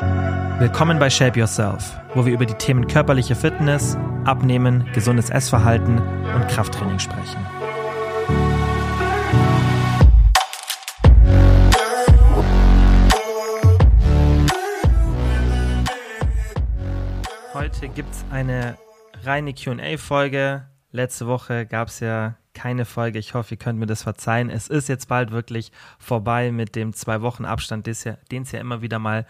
Willkommen bei Shape Yourself, wo wir über die Themen körperliche Fitness, Abnehmen, gesundes Essverhalten und Krafttraining sprechen. Heute gibt es eine reine QA-Folge. Letzte Woche gab es ja keine Folge. Ich hoffe, ihr könnt mir das verzeihen. Es ist jetzt bald wirklich vorbei mit dem zwei Wochen Abstand, den es ja immer wieder mal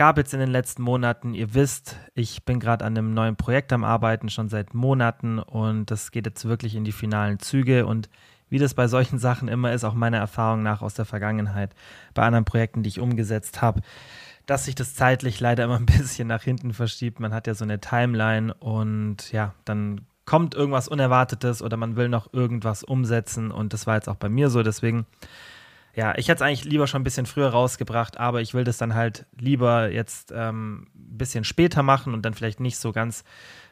gab jetzt in den letzten Monaten. Ihr wisst, ich bin gerade an einem neuen Projekt am Arbeiten, schon seit Monaten und das geht jetzt wirklich in die finalen Züge und wie das bei solchen Sachen immer ist, auch meiner Erfahrung nach aus der Vergangenheit, bei anderen Projekten, die ich umgesetzt habe, dass sich das zeitlich leider immer ein bisschen nach hinten verschiebt. Man hat ja so eine Timeline und ja, dann kommt irgendwas Unerwartetes oder man will noch irgendwas umsetzen und das war jetzt auch bei mir so. Deswegen, ja, ich hätte es eigentlich lieber schon ein bisschen früher rausgebracht, aber ich will das dann halt lieber jetzt ähm, ein bisschen später machen und dann vielleicht nicht so ganz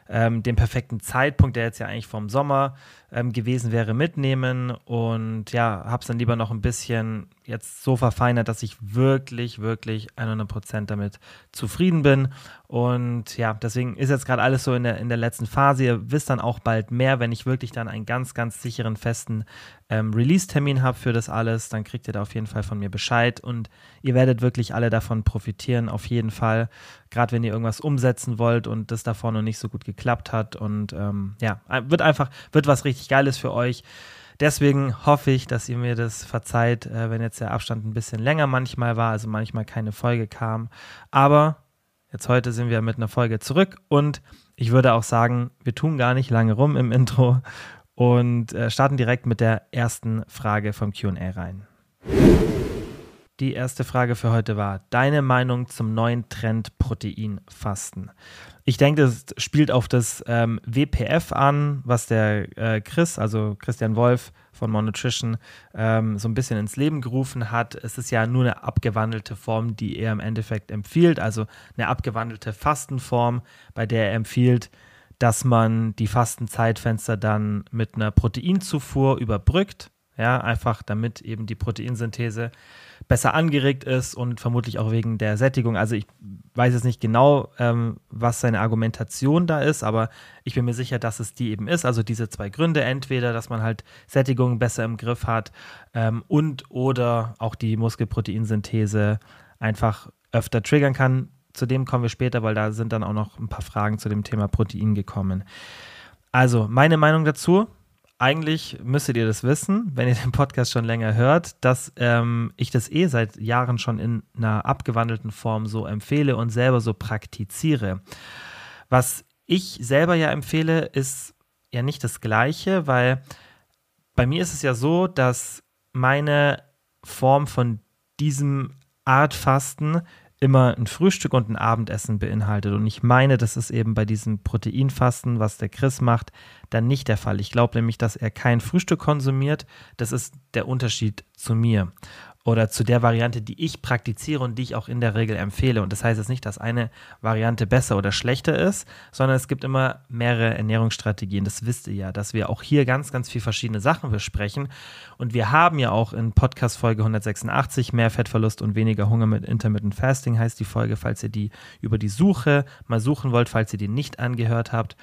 ähm, den perfekten Zeitpunkt, der jetzt ja eigentlich vom Sommer ähm, gewesen wäre, mitnehmen und ja, habe es dann lieber noch ein bisschen jetzt so verfeinert, dass ich wirklich, wirklich 100% damit zufrieden bin und ja, deswegen ist jetzt gerade alles so in der, in der letzten Phase. Ihr wisst dann auch bald mehr, wenn ich wirklich dann einen ganz, ganz sicheren, festen ähm, Release-Termin habe für das alles, dann kriegt ihr da auf jeden Fall von mir Bescheid und ihr werdet wirklich alle davon profitieren, auf jeden Fall. Gerade wenn ihr irgendwas umsetzen wollt und das davor noch nicht so gut geklappt hat und ähm, ja, wird einfach, wird was richtig Geiles für euch. Deswegen hoffe ich, dass ihr mir das verzeiht, äh, wenn jetzt der Abstand ein bisschen länger manchmal war, also manchmal keine Folge kam. Aber Jetzt heute sind wir mit einer Folge zurück und ich würde auch sagen, wir tun gar nicht lange rum im Intro und äh, starten direkt mit der ersten Frage vom QA rein. Die erste Frage für heute war: Deine Meinung zum neuen Trend Proteinfasten? Ich denke, das spielt auf das ähm, WPF an, was der äh, Chris, also Christian Wolf von Mon Nutrition, ähm, so ein bisschen ins Leben gerufen hat. Es ist ja nur eine abgewandelte Form, die er im Endeffekt empfiehlt, also eine abgewandelte Fastenform, bei der er empfiehlt, dass man die Fastenzeitfenster dann mit einer Proteinzufuhr überbrückt. Ja, einfach damit eben die Proteinsynthese besser angeregt ist und vermutlich auch wegen der Sättigung. Also ich weiß jetzt nicht genau, ähm, was seine Argumentation da ist, aber ich bin mir sicher, dass es die eben ist. Also diese zwei Gründe, entweder, dass man halt Sättigung besser im Griff hat ähm, und oder auch die Muskelproteinsynthese einfach öfter triggern kann. Zu dem kommen wir später, weil da sind dann auch noch ein paar Fragen zu dem Thema Protein gekommen. Also meine Meinung dazu, eigentlich müsstet ihr das wissen, wenn ihr den Podcast schon länger hört, dass ähm, ich das eh seit Jahren schon in einer abgewandelten Form so empfehle und selber so praktiziere. Was ich selber ja empfehle, ist ja nicht das Gleiche, weil bei mir ist es ja so, dass meine Form von diesem Art Fasten immer ein Frühstück und ein Abendessen beinhaltet. Und ich meine, das ist eben bei diesem Proteinfasten, was der Chris macht, dann nicht der Fall. Ich glaube nämlich, dass er kein Frühstück konsumiert. Das ist der Unterschied zu mir oder zu der Variante, die ich praktiziere und die ich auch in der Regel empfehle. Und das heißt jetzt nicht, dass eine Variante besser oder schlechter ist, sondern es gibt immer mehrere Ernährungsstrategien. Das wisst ihr ja, dass wir auch hier ganz, ganz viele verschiedene Sachen besprechen. Und wir haben ja auch in Podcast Folge 186 mehr Fettverlust und weniger Hunger mit Intermittent Fasting heißt die Folge, falls ihr die über die Suche mal suchen wollt, falls ihr die nicht angehört habt.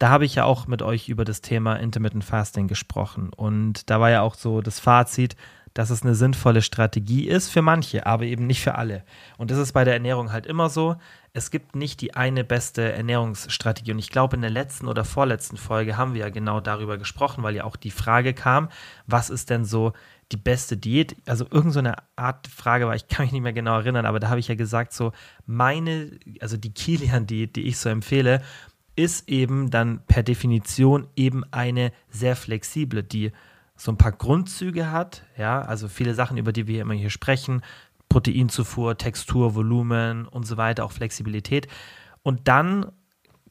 Da habe ich ja auch mit euch über das Thema Intermittent Fasting gesprochen. Und da war ja auch so das Fazit, dass es eine sinnvolle Strategie ist für manche, aber eben nicht für alle. Und das ist bei der Ernährung halt immer so. Es gibt nicht die eine beste Ernährungsstrategie. Und ich glaube, in der letzten oder vorletzten Folge haben wir ja genau darüber gesprochen, weil ja auch die Frage kam, was ist denn so die beste Diät? Also irgendeine so Art Frage war, ich kann mich nicht mehr genau erinnern, aber da habe ich ja gesagt, so meine, also die Kilian-Diät, die ich so empfehle, ist eben dann per Definition eben eine sehr flexible, die so ein paar Grundzüge hat, ja, also viele Sachen, über die wir immer hier sprechen, Proteinzufuhr, Textur, Volumen und so weiter, auch Flexibilität. Und dann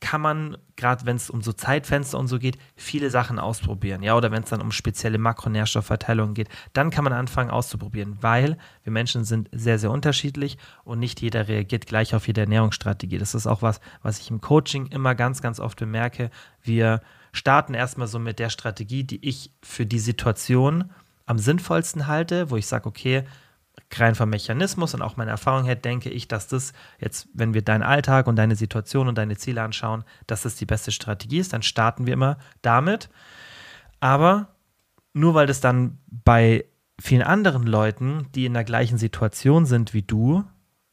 kann man, gerade wenn es um so Zeitfenster und so geht, viele Sachen ausprobieren. Ja, oder wenn es dann um spezielle Makronährstoffverteilungen geht, dann kann man anfangen auszuprobieren, weil wir Menschen sind sehr, sehr unterschiedlich und nicht jeder reagiert gleich auf jede Ernährungsstrategie. Das ist auch was, was ich im Coaching immer ganz, ganz oft bemerke. Wir starten erstmal so mit der Strategie, die ich für die Situation am sinnvollsten halte, wo ich sage, okay, rein vom Mechanismus und auch meiner Erfahrung her denke ich, dass das jetzt, wenn wir deinen Alltag und deine Situation und deine Ziele anschauen, dass das die beste Strategie ist. Dann starten wir immer damit. Aber nur weil das dann bei vielen anderen Leuten, die in der gleichen Situation sind wie du,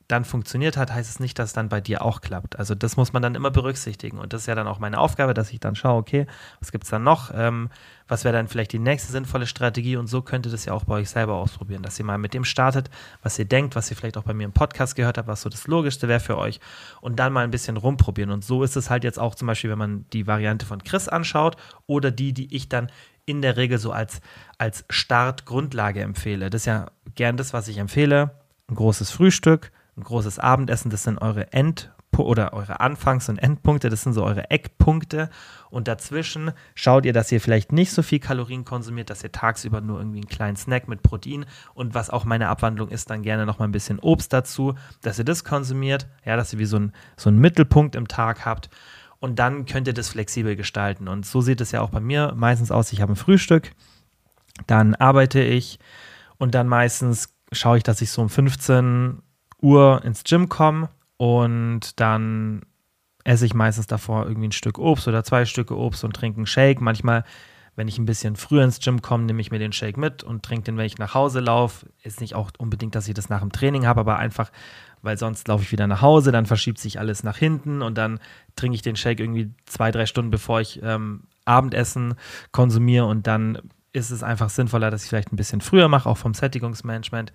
dann funktioniert hat, heißt es nicht, dass es dann bei dir auch klappt. Also das muss man dann immer berücksichtigen. Und das ist ja dann auch meine Aufgabe, dass ich dann schaue, okay, was gibt es dann noch? Ähm, was wäre dann vielleicht die nächste sinnvolle Strategie? Und so könnt ihr das ja auch bei euch selber ausprobieren, dass ihr mal mit dem startet, was ihr denkt, was ihr vielleicht auch bei mir im Podcast gehört habt, was so das Logischste wäre für euch. Und dann mal ein bisschen rumprobieren. Und so ist es halt jetzt auch zum Beispiel, wenn man die Variante von Chris anschaut oder die, die ich dann in der Regel so als, als Startgrundlage empfehle. Das ist ja gern das, was ich empfehle. Ein großes Frühstück, ein großes Abendessen, das sind eure End- oder eure Anfangs- und Endpunkte, das sind so eure Eckpunkte. Und dazwischen schaut ihr, dass ihr vielleicht nicht so viel Kalorien konsumiert, dass ihr tagsüber nur irgendwie einen kleinen Snack mit Protein und was auch meine Abwandlung ist, dann gerne noch mal ein bisschen Obst dazu, dass ihr das konsumiert, ja, dass ihr wie so, ein, so einen Mittelpunkt im Tag habt. Und dann könnt ihr das flexibel gestalten. Und so sieht es ja auch bei mir meistens aus. Ich habe ein Frühstück, dann arbeite ich und dann meistens schaue ich, dass ich so um 15 Uhr ins Gym komme und dann esse ich meistens davor irgendwie ein Stück Obst oder zwei Stücke Obst und trinke einen Shake. Manchmal, wenn ich ein bisschen früher ins Gym komme, nehme ich mir den Shake mit und trinke den, wenn ich nach Hause laufe. Ist nicht auch unbedingt, dass ich das nach dem Training habe, aber einfach, weil sonst laufe ich wieder nach Hause, dann verschiebt sich alles nach hinten und dann trinke ich den Shake irgendwie zwei, drei Stunden, bevor ich ähm, Abendessen konsumiere und dann ist es einfach sinnvoller, dass ich vielleicht ein bisschen früher mache, auch vom Sättigungsmanagement.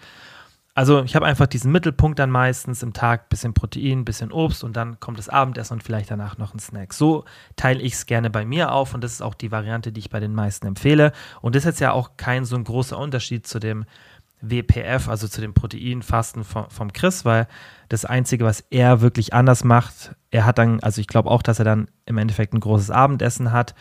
Also ich habe einfach diesen Mittelpunkt dann meistens im Tag, bisschen Protein, bisschen Obst und dann kommt das Abendessen und vielleicht danach noch ein Snack. So teile ich es gerne bei mir auf und das ist auch die Variante, die ich bei den meisten empfehle. Und das ist jetzt ja auch kein so ein großer Unterschied zu dem WPF, also zu dem Proteinfasten vom, vom Chris, weil das Einzige, was er wirklich anders macht, er hat dann, also ich glaube auch, dass er dann im Endeffekt ein großes Abendessen hat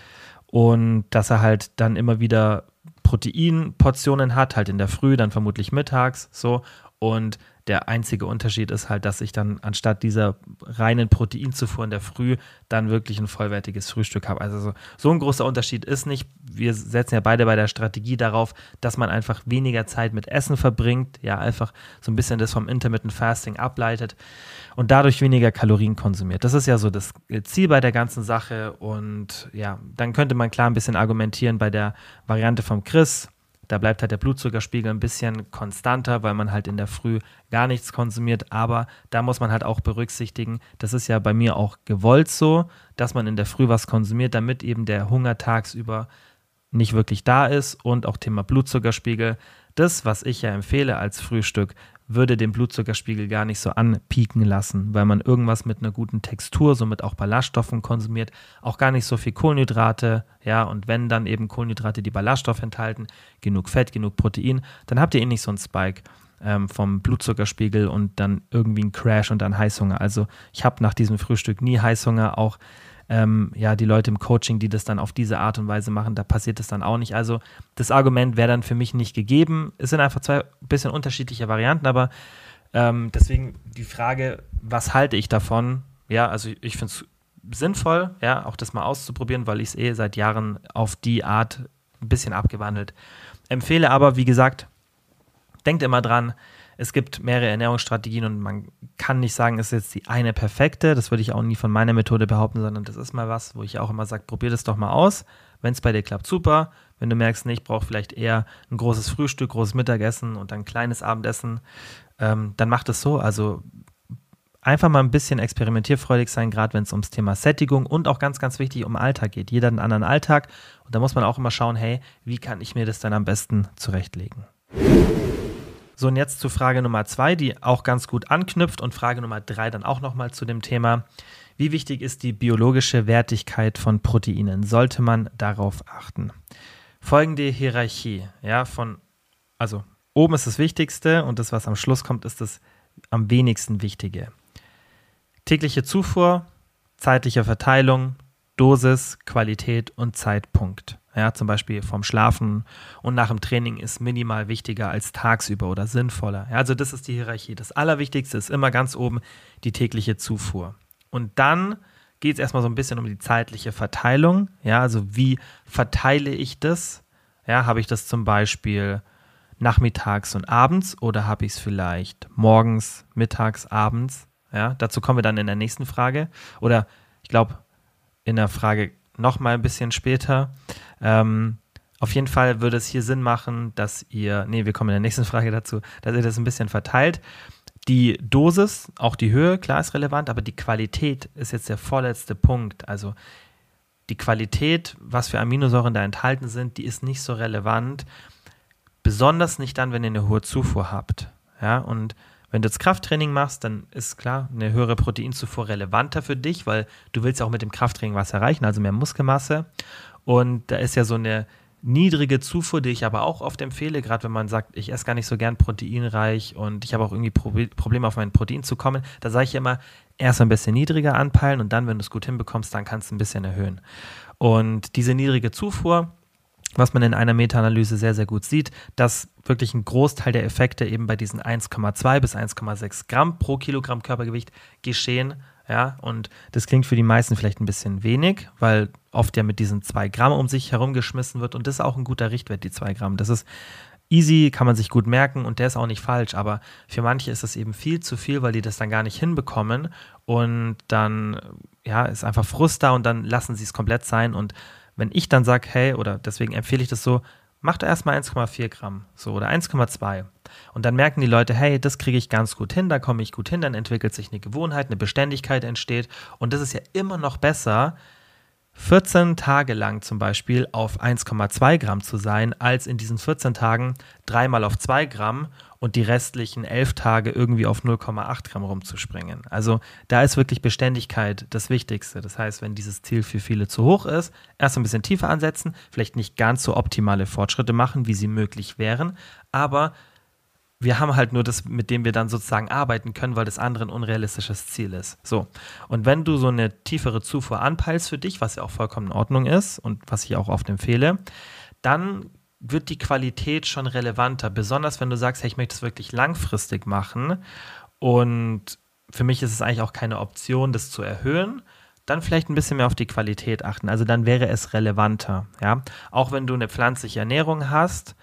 und dass er halt dann immer wieder Proteinportionen hat, halt in der Früh, dann vermutlich mittags so. Und der einzige Unterschied ist halt, dass ich dann anstatt dieser reinen Proteinzufuhr in der Früh dann wirklich ein vollwertiges Frühstück habe. Also so, so, ein großer Unterschied ist nicht. Wir setzen ja beide bei der Strategie darauf, dass man einfach weniger Zeit mit Essen verbringt, ja, einfach so ein bisschen das vom Intermittent Fasting ableitet und dadurch weniger Kalorien konsumiert. Das ist ja so das Ziel bei der ganzen Sache und ja, dann könnte man klar ein bisschen argumentieren bei der Variante vom Chris da bleibt halt der Blutzuckerspiegel ein bisschen konstanter, weil man halt in der Früh gar nichts konsumiert. Aber da muss man halt auch berücksichtigen, das ist ja bei mir auch gewollt so, dass man in der Früh was konsumiert, damit eben der Hunger tagsüber nicht wirklich da ist. Und auch Thema Blutzuckerspiegel. Das, was ich ja empfehle als Frühstück, würde den Blutzuckerspiegel gar nicht so anpieken lassen, weil man irgendwas mit einer guten Textur, somit auch Ballaststoffen konsumiert, auch gar nicht so viel Kohlenhydrate, ja, und wenn dann eben Kohlenhydrate, die Ballaststoff enthalten, genug Fett, genug Protein, dann habt ihr eh nicht so einen Spike ähm, vom Blutzuckerspiegel und dann irgendwie einen Crash und dann Heißhunger. Also ich habe nach diesem Frühstück nie Heißhunger, auch ähm, ja, die Leute im Coaching, die das dann auf diese Art und Weise machen, da passiert das dann auch nicht. Also das Argument wäre dann für mich nicht gegeben. Es sind einfach zwei bisschen unterschiedliche Varianten, aber ähm, deswegen die Frage, was halte ich davon? Ja, also ich finde es sinnvoll, ja, auch das mal auszuprobieren, weil ich es eh seit Jahren auf die Art ein bisschen abgewandelt empfehle. Aber wie gesagt, denkt immer dran, es gibt mehrere Ernährungsstrategien und man kann nicht sagen, es ist jetzt die eine perfekte. Das würde ich auch nie von meiner Methode behaupten, sondern das ist mal was, wo ich auch immer sage, probier das doch mal aus. Wenn es bei dir klappt, super. Wenn du merkst, nee, ich brauche vielleicht eher ein großes Frühstück, großes Mittagessen und dann ein kleines Abendessen, ähm, dann mach das so. Also einfach mal ein bisschen experimentierfreudig sein, gerade wenn es ums Thema Sättigung und auch ganz, ganz wichtig um Alltag geht. Jeder einen anderen Alltag. Und da muss man auch immer schauen, hey, wie kann ich mir das dann am besten zurechtlegen? So, und jetzt zu Frage Nummer zwei, die auch ganz gut anknüpft und Frage Nummer drei dann auch nochmal zu dem Thema. Wie wichtig ist die biologische Wertigkeit von Proteinen? Sollte man darauf achten? Folgende Hierarchie, ja, von, also oben ist das Wichtigste und das, was am Schluss kommt, ist das am wenigsten Wichtige. Tägliche Zufuhr, zeitliche Verteilung, Dosis, Qualität und Zeitpunkt. Ja, zum Beispiel vom Schlafen und nach dem Training ist minimal wichtiger als tagsüber oder sinnvoller. Ja, also das ist die Hierarchie. Das Allerwichtigste ist immer ganz oben die tägliche Zufuhr. Und dann geht es erstmal so ein bisschen um die zeitliche Verteilung. Ja, also wie verteile ich das? Ja, habe ich das zum Beispiel nachmittags und abends oder habe ich es vielleicht morgens, mittags, abends? Ja, dazu kommen wir dann in der nächsten Frage. Oder ich glaube, in der Frage noch mal ein bisschen später. Ähm, auf jeden Fall würde es hier Sinn machen, dass ihr, nee, wir kommen in der nächsten Frage dazu, dass ihr das ein bisschen verteilt. Die Dosis, auch die Höhe, klar ist relevant, aber die Qualität ist jetzt der vorletzte Punkt. Also die Qualität, was für Aminosäuren da enthalten sind, die ist nicht so relevant. Besonders nicht dann, wenn ihr eine hohe Zufuhr habt. Ja, und wenn du jetzt Krafttraining machst, dann ist klar eine höhere Proteinzufuhr relevanter für dich, weil du willst ja auch mit dem Krafttraining was erreichen, also mehr Muskelmasse. Und da ist ja so eine niedrige Zufuhr, die ich aber auch oft empfehle, gerade wenn man sagt, ich esse gar nicht so gern proteinreich und ich habe auch irgendwie Pro Probleme auf mein Protein zu kommen, da sage ich immer, erst ein bisschen niedriger anpeilen und dann, wenn du es gut hinbekommst, dann kannst du ein bisschen erhöhen. Und diese niedrige Zufuhr, was man in einer Meta-Analyse sehr, sehr gut sieht, dass wirklich ein Großteil der Effekte eben bei diesen 1,2 bis 1,6 Gramm pro Kilogramm Körpergewicht geschehen. Ja, und das klingt für die meisten vielleicht ein bisschen wenig, weil oft ja mit diesen 2 Gramm um sich herumgeschmissen wird und das ist auch ein guter Richtwert, die 2 Gramm. Das ist easy, kann man sich gut merken und der ist auch nicht falsch, aber für manche ist das eben viel zu viel, weil die das dann gar nicht hinbekommen und dann ja, ist einfach Frust da und dann lassen sie es komplett sein und wenn ich dann sage, hey, oder deswegen empfehle ich das so, mach da erstmal 1,4 Gramm, so oder 1,2. Und dann merken die Leute, hey, das kriege ich ganz gut hin, da komme ich gut hin, dann entwickelt sich eine Gewohnheit, eine Beständigkeit entsteht. Und das ist ja immer noch besser, 14 Tage lang zum Beispiel auf 1,2 Gramm zu sein, als in diesen 14 Tagen dreimal auf 2 Gramm und die restlichen 11 Tage irgendwie auf 0,8 Gramm rumzuspringen. Also da ist wirklich Beständigkeit das Wichtigste. Das heißt, wenn dieses Ziel für viele zu hoch ist, erst ein bisschen tiefer ansetzen, vielleicht nicht ganz so optimale Fortschritte machen, wie sie möglich wären, aber wir haben halt nur das, mit dem wir dann sozusagen arbeiten können, weil das andere ein unrealistisches Ziel ist. So. Und wenn du so eine tiefere Zufuhr anpeilst für dich, was ja auch vollkommen in Ordnung ist und was ich auch oft empfehle, dann wird die Qualität schon relevanter. Besonders wenn du sagst, hey, ich möchte es wirklich langfristig machen und für mich ist es eigentlich auch keine Option, das zu erhöhen, dann vielleicht ein bisschen mehr auf die Qualität achten. Also dann wäre es relevanter. Ja? Auch wenn du eine pflanzliche Ernährung hast,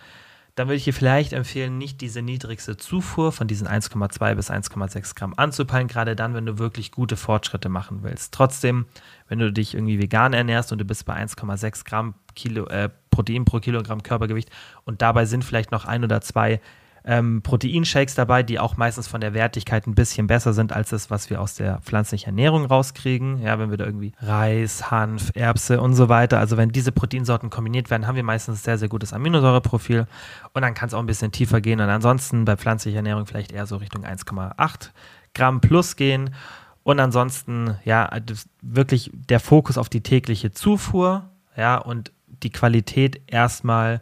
dann würde ich dir vielleicht empfehlen, nicht diese niedrigste Zufuhr von diesen 1,2 bis 1,6 Gramm anzupeilen, gerade dann, wenn du wirklich gute Fortschritte machen willst. Trotzdem, wenn du dich irgendwie vegan ernährst und du bist bei 1,6 Gramm Kilo, äh, Protein pro Kilogramm Körpergewicht und dabei sind vielleicht noch ein oder zwei ähm, Proteinshakes dabei, die auch meistens von der Wertigkeit ein bisschen besser sind als das, was wir aus der pflanzlichen Ernährung rauskriegen. Ja, wenn wir da irgendwie Reis, Hanf, Erbse und so weiter, also wenn diese Proteinsorten kombiniert werden, haben wir meistens ein sehr, sehr gutes Aminosäureprofil und dann kann es auch ein bisschen tiefer gehen und ansonsten bei pflanzlicher Ernährung vielleicht eher so Richtung 1,8 Gramm plus gehen. Und ansonsten, ja, wirklich der Fokus auf die tägliche Zufuhr, ja, und die Qualität erstmal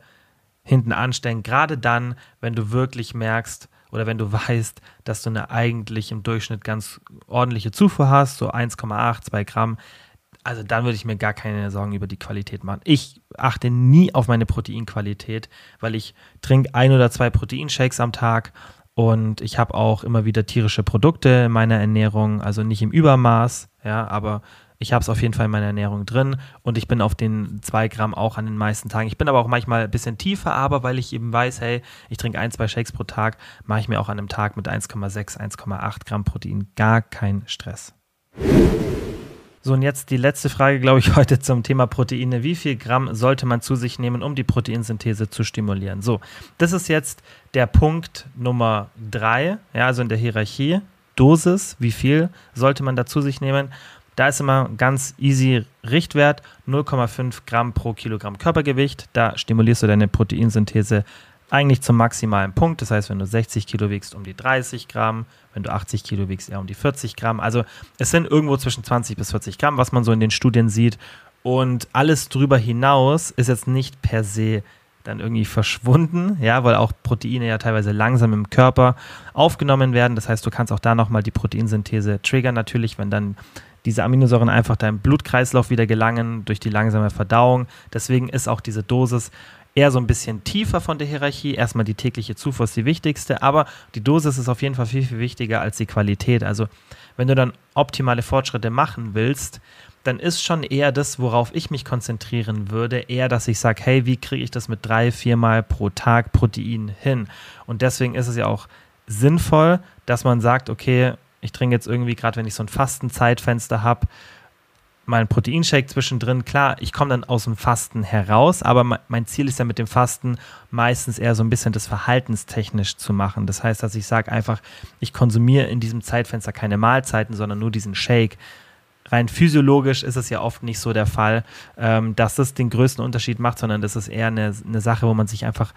hinten anstellen, gerade dann, wenn du wirklich merkst oder wenn du weißt, dass du eine eigentlich im Durchschnitt ganz ordentliche Zufuhr hast, so 1,8, 2 Gramm, also dann würde ich mir gar keine Sorgen über die Qualität machen. Ich achte nie auf meine Proteinqualität, weil ich trinke ein oder zwei Proteinshakes am Tag und ich habe auch immer wieder tierische Produkte in meiner Ernährung, also nicht im Übermaß, ja, aber ich habe es auf jeden Fall in meiner Ernährung drin und ich bin auf den 2 Gramm auch an den meisten Tagen. Ich bin aber auch manchmal ein bisschen tiefer, aber weil ich eben weiß, hey, ich trinke ein, zwei Shakes pro Tag, mache ich mir auch an einem Tag mit 1,6, 1,8 Gramm Protein gar keinen Stress. So, und jetzt die letzte Frage, glaube ich, heute zum Thema Proteine. Wie viel Gramm sollte man zu sich nehmen, um die Proteinsynthese zu stimulieren? So, das ist jetzt der Punkt Nummer drei, ja, also in der Hierarchie. Dosis, wie viel sollte man da zu sich nehmen? Da ist immer ganz easy Richtwert 0,5 Gramm pro Kilogramm Körpergewicht. Da stimulierst du deine Proteinsynthese eigentlich zum maximalen Punkt. Das heißt, wenn du 60 Kilo wiegst, um die 30 Gramm, wenn du 80 Kilo wiegst, eher um die 40 Gramm. Also es sind irgendwo zwischen 20 bis 40 Gramm, was man so in den Studien sieht. Und alles drüber hinaus ist jetzt nicht per se dann irgendwie verschwunden, ja, weil auch Proteine ja teilweise langsam im Körper aufgenommen werden. Das heißt, du kannst auch da nochmal die Proteinsynthese triggern, natürlich, wenn dann diese Aminosäuren einfach deinem Blutkreislauf wieder gelangen durch die langsame Verdauung. Deswegen ist auch diese Dosis eher so ein bisschen tiefer von der Hierarchie. Erstmal die tägliche Zufuhr ist die wichtigste, aber die Dosis ist auf jeden Fall viel, viel wichtiger als die Qualität. Also wenn du dann optimale Fortschritte machen willst, dann ist schon eher das, worauf ich mich konzentrieren würde, eher, dass ich sage, hey, wie kriege ich das mit drei, viermal pro Tag Protein hin? Und deswegen ist es ja auch sinnvoll, dass man sagt, okay, ich trinke jetzt irgendwie, gerade wenn ich so ein Fastenzeitfenster habe, mal einen Proteinshake zwischendrin. Klar, ich komme dann aus dem Fasten heraus, aber mein Ziel ist ja mit dem Fasten meistens eher so ein bisschen das verhaltenstechnisch zu machen. Das heißt, dass ich sage einfach, ich konsumiere in diesem Zeitfenster keine Mahlzeiten, sondern nur diesen Shake rein physiologisch ist es ja oft nicht so der Fall, ähm, dass das den größten Unterschied macht, sondern das ist eher eine, eine Sache, wo man sich einfach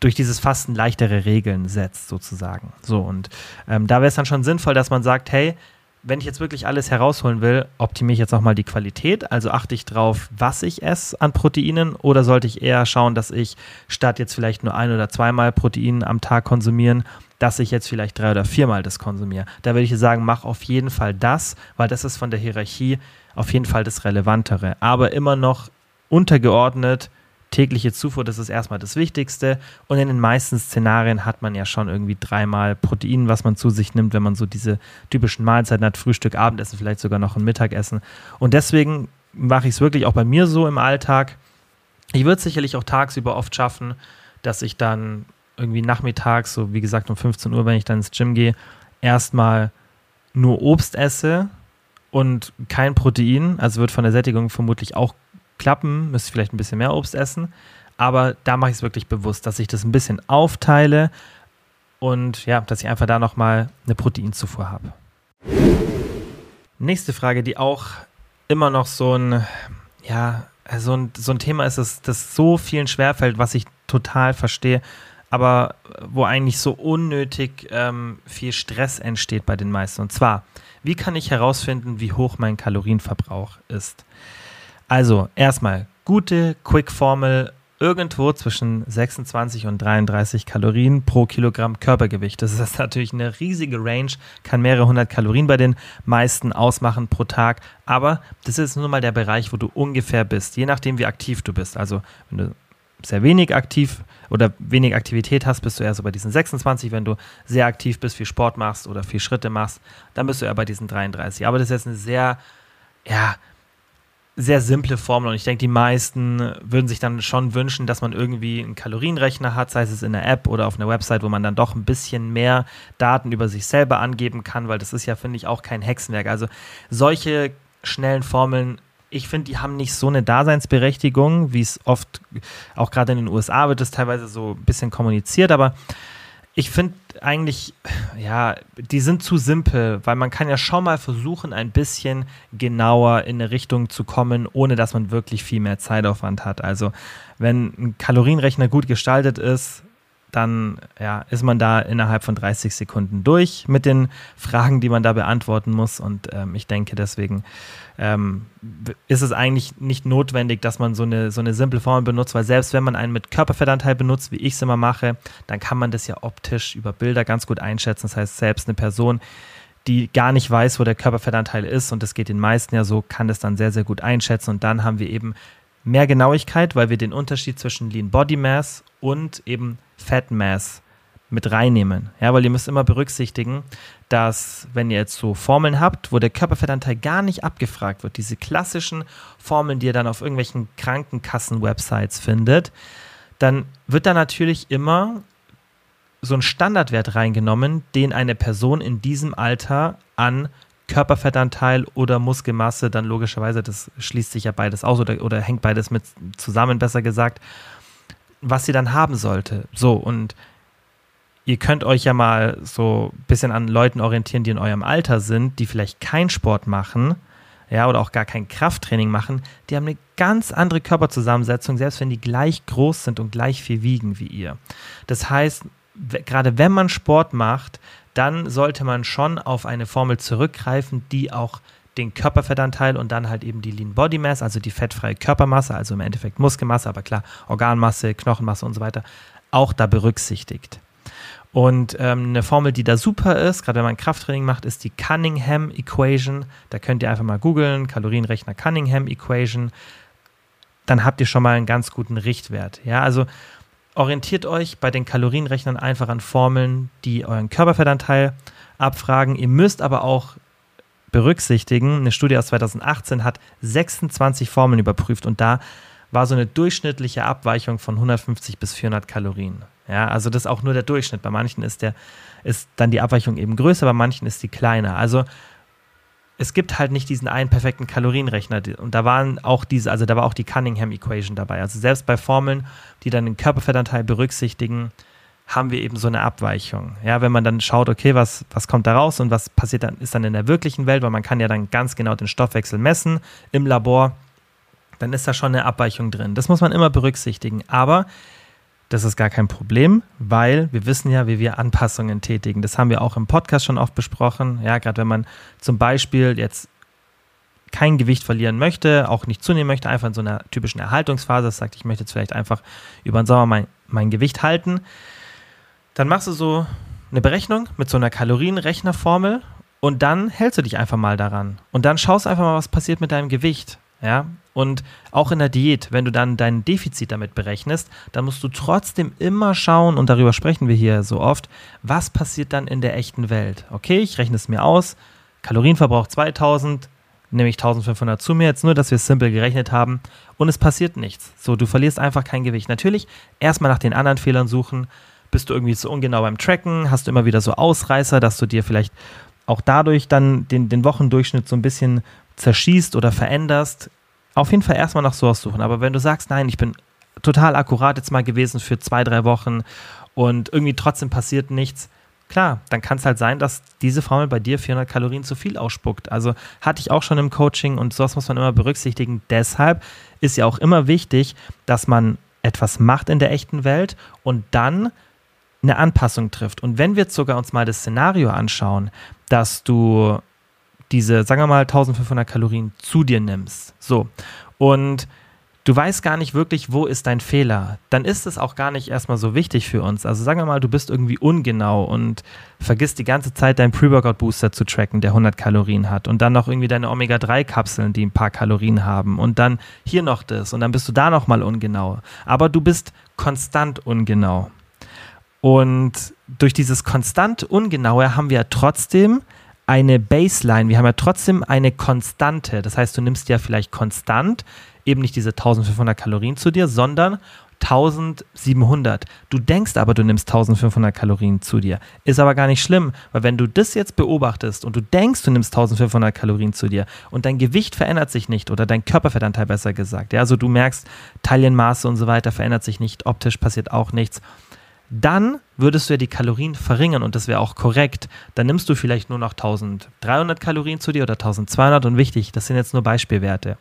durch dieses Fasten leichtere Regeln setzt, sozusagen. So, und ähm, da wäre es dann schon sinnvoll, dass man sagt, hey, wenn ich jetzt wirklich alles herausholen will, optimiere ich jetzt nochmal die Qualität. Also achte ich drauf, was ich esse an Proteinen oder sollte ich eher schauen, dass ich statt jetzt vielleicht nur ein oder zweimal Protein am Tag konsumieren, dass ich jetzt vielleicht drei oder viermal das konsumiere. Da würde ich sagen, mach auf jeden Fall das, weil das ist von der Hierarchie auf jeden Fall das Relevantere. Aber immer noch untergeordnet, tägliche Zufuhr, das ist erstmal das Wichtigste. Und in den meisten Szenarien hat man ja schon irgendwie dreimal Protein, was man zu sich nimmt, wenn man so diese typischen Mahlzeiten hat, Frühstück, Abendessen, vielleicht sogar noch ein Mittagessen. Und deswegen mache ich es wirklich auch bei mir so im Alltag. Ich würde es sicherlich auch tagsüber oft schaffen, dass ich dann irgendwie nachmittags, so wie gesagt um 15 Uhr, wenn ich dann ins Gym gehe, erstmal nur Obst esse und kein Protein. Also wird von der Sättigung vermutlich auch klappen, müsste ich vielleicht ein bisschen mehr Obst essen. Aber da mache ich es wirklich bewusst, dass ich das ein bisschen aufteile und ja, dass ich einfach da nochmal eine Proteinzufuhr habe. Nächste Frage, die auch immer noch so ein, ja, so ein, so ein Thema ist, das, das so vielen schwerfällt, was ich total verstehe aber wo eigentlich so unnötig ähm, viel Stress entsteht bei den meisten. Und zwar, wie kann ich herausfinden, wie hoch mein Kalorienverbrauch ist? Also, erstmal, gute Quick-Formel irgendwo zwischen 26 und 33 Kalorien pro Kilogramm Körpergewicht. Das ist natürlich eine riesige Range, kann mehrere hundert Kalorien bei den meisten ausmachen pro Tag. Aber das ist nur mal der Bereich, wo du ungefähr bist, je nachdem, wie aktiv du bist. Also, wenn du sehr wenig aktiv oder wenig Aktivität hast, bist du eher so bei diesen 26. Wenn du sehr aktiv bist, viel Sport machst oder viel Schritte machst, dann bist du eher bei diesen 33. Aber das ist jetzt eine sehr, ja, sehr simple Formel und ich denke, die meisten würden sich dann schon wünschen, dass man irgendwie einen Kalorienrechner hat, sei es in der App oder auf einer Website, wo man dann doch ein bisschen mehr Daten über sich selber angeben kann, weil das ist ja, finde ich, auch kein Hexenwerk. Also solche schnellen Formeln ich finde, die haben nicht so eine Daseinsberechtigung, wie es oft, auch gerade in den USA wird es teilweise so ein bisschen kommuniziert, aber ich finde eigentlich, ja, die sind zu simpel, weil man kann ja schon mal versuchen, ein bisschen genauer in eine Richtung zu kommen, ohne dass man wirklich viel mehr Zeitaufwand hat. Also wenn ein Kalorienrechner gut gestaltet ist, dann ja, ist man da innerhalb von 30 Sekunden durch mit den Fragen, die man da beantworten muss. Und ähm, ich denke, deswegen ähm, ist es eigentlich nicht notwendig, dass man so eine, so eine simple Formel benutzt, weil selbst wenn man einen mit Körperfettanteil benutzt, wie ich es immer mache, dann kann man das ja optisch über Bilder ganz gut einschätzen. Das heißt, selbst eine Person, die gar nicht weiß, wo der Körperfettanteil ist, und das geht den meisten ja so, kann das dann sehr, sehr gut einschätzen. Und dann haben wir eben mehr Genauigkeit, weil wir den Unterschied zwischen Lean Body Mass und eben Fat Mass mit reinnehmen. Ja, weil ihr müsst immer berücksichtigen, dass wenn ihr jetzt so Formeln habt, wo der Körperfettanteil gar nicht abgefragt wird, diese klassischen Formeln, die ihr dann auf irgendwelchen Krankenkassen-Websites findet, dann wird da natürlich immer so ein Standardwert reingenommen, den eine Person in diesem Alter an Körperfettanteil oder Muskelmasse dann logischerweise, das schließt sich ja beides aus oder, oder hängt beides mit zusammen, besser gesagt, was sie dann haben sollte. So, und ihr könnt euch ja mal so ein bisschen an Leuten orientieren, die in eurem Alter sind, die vielleicht keinen Sport machen, ja, oder auch gar kein Krafttraining machen, die haben eine ganz andere Körperzusammensetzung, selbst wenn die gleich groß sind und gleich viel wiegen wie ihr. Das heißt, gerade wenn man Sport macht, dann sollte man schon auf eine Formel zurückgreifen, die auch den Körperfettanteil und dann halt eben die Lean Body Mass, also die fettfreie Körpermasse, also im Endeffekt Muskelmasse, aber klar, Organmasse, Knochenmasse und so weiter, auch da berücksichtigt. Und ähm, eine Formel, die da super ist, gerade wenn man Krafttraining macht, ist die Cunningham Equation. Da könnt ihr einfach mal googeln, Kalorienrechner Cunningham Equation. Dann habt ihr schon mal einen ganz guten Richtwert. Ja, also orientiert euch bei den Kalorienrechnern einfach an Formeln, die euren Körperfettanteil abfragen. Ihr müsst aber auch berücksichtigen, eine Studie aus 2018 hat 26 Formeln überprüft und da war so eine durchschnittliche Abweichung von 150 bis 400 Kalorien. Ja, also das ist auch nur der Durchschnitt. Bei manchen ist, der, ist dann die Abweichung eben größer, bei manchen ist die kleiner. Also es gibt halt nicht diesen einen perfekten Kalorienrechner. Und da waren auch diese, also da war auch die Cunningham Equation dabei. Also selbst bei Formeln, die dann den Körperfettanteil berücksichtigen, haben wir eben so eine Abweichung. Ja, wenn man dann schaut, okay, was, was kommt da raus und was passiert dann, ist dann in der wirklichen Welt, weil man kann ja dann ganz genau den Stoffwechsel messen im Labor, dann ist da schon eine Abweichung drin. Das muss man immer berücksichtigen. Aber das ist gar kein Problem, weil wir wissen ja, wie wir Anpassungen tätigen. Das haben wir auch im Podcast schon oft besprochen. Ja, gerade wenn man zum Beispiel jetzt kein Gewicht verlieren möchte, auch nicht zunehmen möchte, einfach in so einer typischen Erhaltungsphase, das sagt, ich möchte jetzt vielleicht einfach über den Sommer mein, mein Gewicht halten, dann machst du so eine Berechnung mit so einer Kalorienrechnerformel und dann hältst du dich einfach mal daran. Und dann schaust einfach mal, was passiert mit deinem Gewicht. Ja, und auch in der Diät, wenn du dann dein Defizit damit berechnest, dann musst du trotzdem immer schauen, und darüber sprechen wir hier so oft, was passiert dann in der echten Welt. Okay, ich rechne es mir aus, Kalorienverbrauch 2000, nehme ich 1500 zu mir, jetzt nur, dass wir es simpel gerechnet haben, und es passiert nichts. So, du verlierst einfach kein Gewicht. Natürlich erstmal nach den anderen Fehlern suchen, bist du irgendwie zu ungenau beim Tracken, hast du immer wieder so Ausreißer, dass du dir vielleicht auch dadurch dann den, den Wochendurchschnitt so ein bisschen zerschießt oder veränderst, auf jeden Fall erstmal nach sowas suchen. Aber wenn du sagst, nein, ich bin total akkurat jetzt mal gewesen für zwei, drei Wochen und irgendwie trotzdem passiert nichts, klar, dann kann es halt sein, dass diese Formel bei dir 400 Kalorien zu viel ausspuckt. Also hatte ich auch schon im Coaching und sowas muss man immer berücksichtigen. Deshalb ist ja auch immer wichtig, dass man etwas macht in der echten Welt und dann eine Anpassung trifft. Und wenn wir jetzt sogar uns mal das Szenario anschauen, dass du diese, sagen wir mal, 1500 Kalorien zu dir nimmst. So. Und du weißt gar nicht wirklich, wo ist dein Fehler, dann ist es auch gar nicht erstmal so wichtig für uns. Also sagen wir mal, du bist irgendwie ungenau und vergisst die ganze Zeit deinen Pre-Workout-Booster zu tracken, der 100 Kalorien hat und dann noch irgendwie deine Omega-3-Kapseln, die ein paar Kalorien haben und dann hier noch das und dann bist du da nochmal ungenau. Aber du bist konstant ungenau. Und durch dieses konstant Ungenaue haben wir trotzdem eine Baseline, wir haben ja trotzdem eine Konstante. Das heißt, du nimmst ja vielleicht konstant eben nicht diese 1500 Kalorien zu dir, sondern 1700. Du denkst aber, du nimmst 1500 Kalorien zu dir. Ist aber gar nicht schlimm, weil wenn du das jetzt beobachtest und du denkst, du nimmst 1500 Kalorien zu dir und dein Gewicht verändert sich nicht oder dein Körperfettanteil besser gesagt, ja, also du merkst, Taillenmaße und so weiter verändert sich nicht, optisch passiert auch nichts dann würdest du ja die Kalorien verringern und das wäre auch korrekt. Dann nimmst du vielleicht nur noch 1300 Kalorien zu dir oder 1200 und wichtig, das sind jetzt nur Beispielwerte.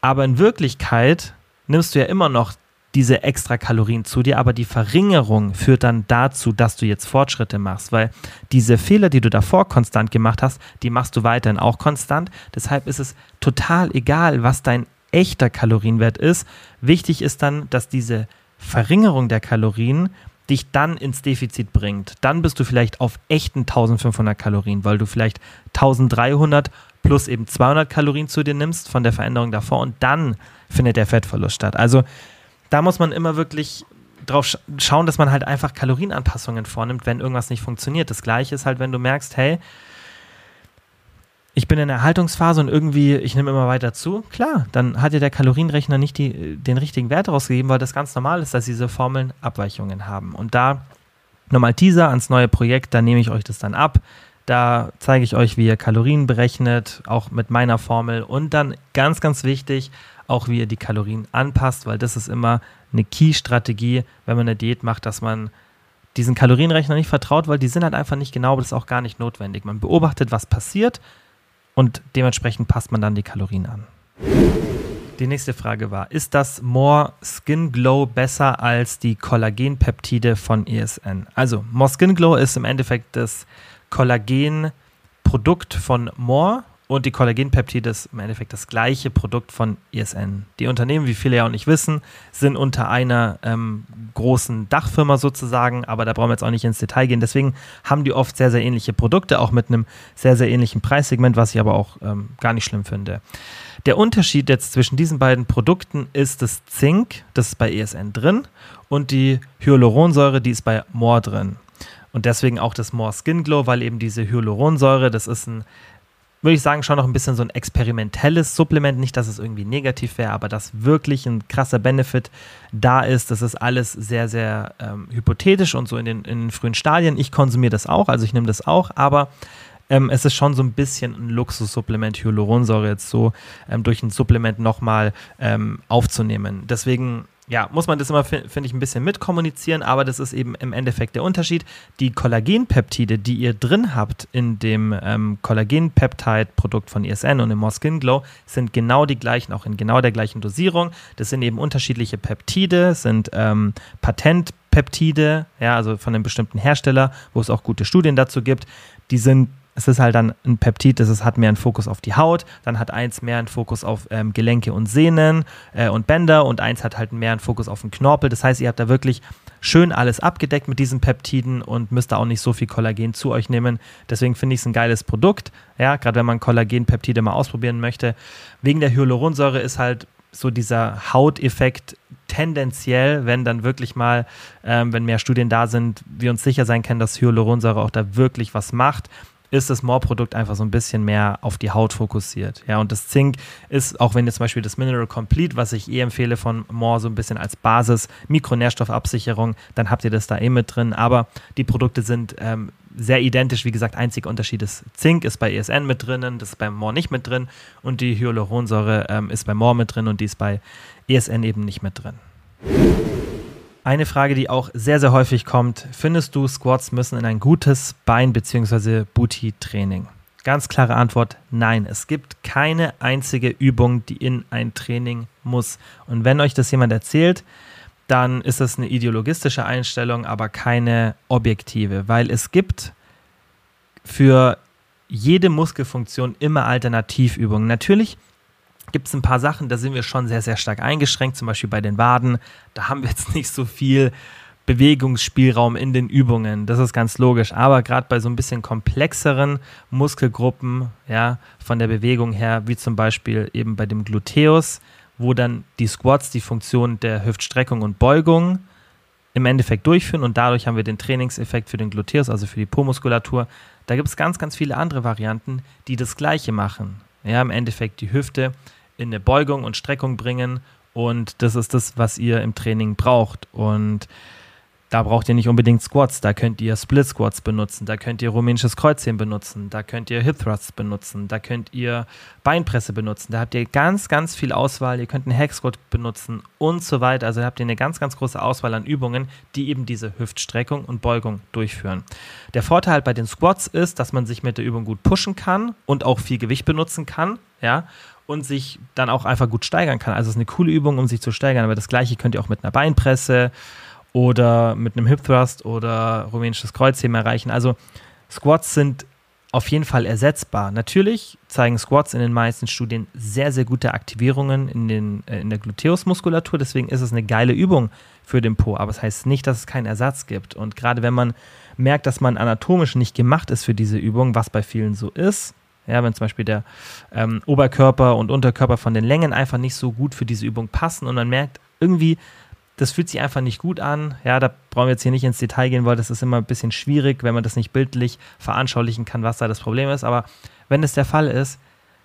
Aber in Wirklichkeit nimmst du ja immer noch diese extra Kalorien zu dir, aber die Verringerung führt dann dazu, dass du jetzt Fortschritte machst, weil diese Fehler, die du davor konstant gemacht hast, die machst du weiterhin auch konstant. Deshalb ist es total egal, was dein echter Kalorienwert ist. Wichtig ist dann, dass diese Verringerung der Kalorien dich dann ins Defizit bringt. Dann bist du vielleicht auf echten 1500 Kalorien, weil du vielleicht 1300 plus eben 200 Kalorien zu dir nimmst von der Veränderung davor und dann findet der Fettverlust statt. Also da muss man immer wirklich drauf schauen, dass man halt einfach Kalorienanpassungen vornimmt, wenn irgendwas nicht funktioniert. Das gleiche ist halt, wenn du merkst, hey, ich bin in der Erhaltungsphase und irgendwie, ich nehme immer weiter zu, klar, dann hat dir der Kalorienrechner nicht die, den richtigen Wert rausgegeben, weil das ganz normal ist, dass diese Formeln Abweichungen haben. Und da nochmal Teaser ans neue Projekt, da nehme ich euch das dann ab. Da zeige ich euch, wie ihr Kalorien berechnet, auch mit meiner Formel. Und dann ganz, ganz wichtig, auch wie ihr die Kalorien anpasst, weil das ist immer eine Key-Strategie, wenn man eine Diät macht, dass man diesen Kalorienrechner nicht vertraut, weil die sind halt einfach nicht genau, aber das ist auch gar nicht notwendig. Man beobachtet, was passiert, und dementsprechend passt man dann die Kalorien an. Die nächste Frage war, ist das More Skin Glow besser als die Kollagenpeptide von ESN? Also, More Skin Glow ist im Endeffekt das Kollagenprodukt von More und die Kollagenpeptide ist im Endeffekt das gleiche Produkt von ISN. Die Unternehmen, wie viele ja auch nicht wissen, sind unter einer ähm, großen Dachfirma sozusagen, aber da brauchen wir jetzt auch nicht ins Detail gehen. Deswegen haben die oft sehr, sehr ähnliche Produkte, auch mit einem sehr, sehr ähnlichen Preissegment, was ich aber auch ähm, gar nicht schlimm finde. Der Unterschied jetzt zwischen diesen beiden Produkten ist das Zink, das ist bei ESN drin, und die Hyaluronsäure, die ist bei More drin. Und deswegen auch das More Skin Glow, weil eben diese Hyaluronsäure, das ist ein würde ich sagen, schon noch ein bisschen so ein experimentelles Supplement. Nicht, dass es irgendwie negativ wäre, aber dass wirklich ein krasser Benefit da ist. Das ist alles sehr, sehr ähm, hypothetisch und so in den, in den frühen Stadien. Ich konsumiere das auch, also ich nehme das auch, aber ähm, es ist schon so ein bisschen ein Luxussupplement, Hyaluronsäure jetzt so ähm, durch ein Supplement nochmal ähm, aufzunehmen. Deswegen ja, muss man das immer, finde ich, ein bisschen mitkommunizieren, aber das ist eben im Endeffekt der Unterschied. Die Kollagenpeptide, die ihr drin habt in dem ähm, Kollagenpeptide-Produkt von ESN und im More Skin Glow, sind genau die gleichen, auch in genau der gleichen Dosierung. Das sind eben unterschiedliche Peptide, sind ähm, Patentpeptide, ja, also von einem bestimmten Hersteller, wo es auch gute Studien dazu gibt. Die sind es ist halt dann ein Peptid, das ist, hat mehr einen Fokus auf die Haut, dann hat eins mehr einen Fokus auf ähm, Gelenke und Sehnen äh, und Bänder und eins hat halt mehr einen Fokus auf den Knorpel. Das heißt, ihr habt da wirklich schön alles abgedeckt mit diesen Peptiden und müsst da auch nicht so viel Kollagen zu euch nehmen. Deswegen finde ich es ein geiles Produkt. Ja, gerade wenn man Kollagenpeptide mal ausprobieren möchte. Wegen der Hyaluronsäure ist halt so dieser Hauteffekt tendenziell, wenn dann wirklich mal, ähm, wenn mehr Studien da sind, wir uns sicher sein können, dass Hyaluronsäure auch da wirklich was macht ist das More-Produkt einfach so ein bisschen mehr auf die Haut fokussiert. Ja, und das Zink ist, auch wenn jetzt zum Beispiel das Mineral Complete, was ich eh empfehle von More, so ein bisschen als Basis, Mikronährstoffabsicherung, dann habt ihr das da eh mit drin. Aber die Produkte sind ähm, sehr identisch. Wie gesagt, einziger Unterschied ist, Zink ist bei ESN mit drinnen, das ist bei More nicht mit drin und die Hyaluronsäure ähm, ist bei More mit drin und die ist bei ESN eben nicht mit drin. Eine Frage, die auch sehr, sehr häufig kommt. Findest du, Squats müssen in ein gutes Bein- bzw. Booty-Training? Ganz klare Antwort, nein. Es gibt keine einzige Übung, die in ein Training muss. Und wenn euch das jemand erzählt, dann ist das eine ideologistische Einstellung, aber keine objektive, weil es gibt für jede Muskelfunktion immer Alternativübungen. Natürlich gibt es ein paar Sachen, da sind wir schon sehr, sehr stark eingeschränkt, zum Beispiel bei den Waden. Da haben wir jetzt nicht so viel Bewegungsspielraum in den Übungen. Das ist ganz logisch. Aber gerade bei so ein bisschen komplexeren Muskelgruppen, ja, von der Bewegung her, wie zum Beispiel eben bei dem Gluteus, wo dann die Squats die Funktion der Hüftstreckung und Beugung im Endeffekt durchführen und dadurch haben wir den Trainingseffekt für den Gluteus, also für die Po-Muskulatur. Da gibt es ganz, ganz viele andere Varianten, die das Gleiche machen. Ja, im Endeffekt die Hüfte in eine Beugung und Streckung bringen. Und das ist das, was ihr im Training braucht. Und da braucht ihr nicht unbedingt Squats, da könnt ihr Split Squats benutzen, da könnt ihr rumänisches Kreuzheben benutzen, da könnt ihr Hip Thrusts benutzen, da könnt ihr Beinpresse benutzen, da habt ihr ganz, ganz viel Auswahl, ihr könnt einen Hack Squat benutzen und so weiter. Also habt ihr eine ganz, ganz große Auswahl an Übungen, die eben diese Hüftstreckung und Beugung durchführen. Der Vorteil bei den Squats ist, dass man sich mit der Übung gut pushen kann und auch viel Gewicht benutzen kann, ja, und sich dann auch einfach gut steigern kann. Also es ist eine coole Übung, um sich zu steigern, aber das gleiche könnt ihr auch mit einer Beinpresse oder mit einem Hip Thrust oder rumänisches Kreuzheben erreichen. Also Squats sind auf jeden Fall ersetzbar. Natürlich zeigen Squats in den meisten Studien sehr, sehr gute Aktivierungen in, den, äh, in der Gluteusmuskulatur. Deswegen ist es eine geile Übung für den Po. Aber es das heißt nicht, dass es keinen Ersatz gibt. Und gerade wenn man merkt, dass man anatomisch nicht gemacht ist für diese Übung, was bei vielen so ist, ja, wenn zum Beispiel der ähm, Oberkörper und Unterkörper von den Längen einfach nicht so gut für diese Übung passen und man merkt irgendwie, das fühlt sich einfach nicht gut an. Ja, da brauchen wir jetzt hier nicht ins Detail gehen, weil das ist immer ein bisschen schwierig, wenn man das nicht bildlich veranschaulichen kann, was da das Problem ist. Aber wenn es der Fall ist,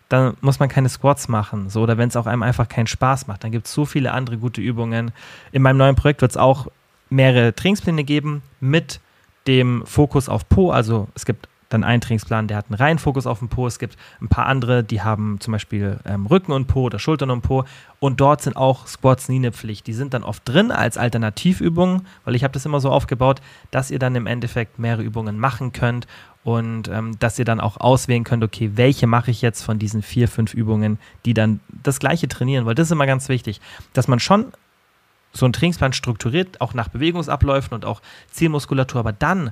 dann muss man keine Squats machen. So, oder wenn es auch einem einfach keinen Spaß macht, dann gibt es so viele andere gute Übungen. In meinem neuen Projekt wird es auch mehrere Trainingspläne geben mit dem Fokus auf Po. Also es gibt dann einen Trainingsplan, der hat einen reinen Fokus auf den Po. Es gibt ein paar andere, die haben zum Beispiel ähm, Rücken und Po oder Schultern und Po. Und dort sind auch Squats nie eine Pflicht. Die sind dann oft drin als Alternativübungen, weil ich habe das immer so aufgebaut, dass ihr dann im Endeffekt mehrere Übungen machen könnt und ähm, dass ihr dann auch auswählen könnt, okay, welche mache ich jetzt von diesen vier, fünf Übungen, die dann das gleiche trainieren, weil das ist immer ganz wichtig, dass man schon so einen Trainingsplan strukturiert, auch nach Bewegungsabläufen und auch Zielmuskulatur, aber dann,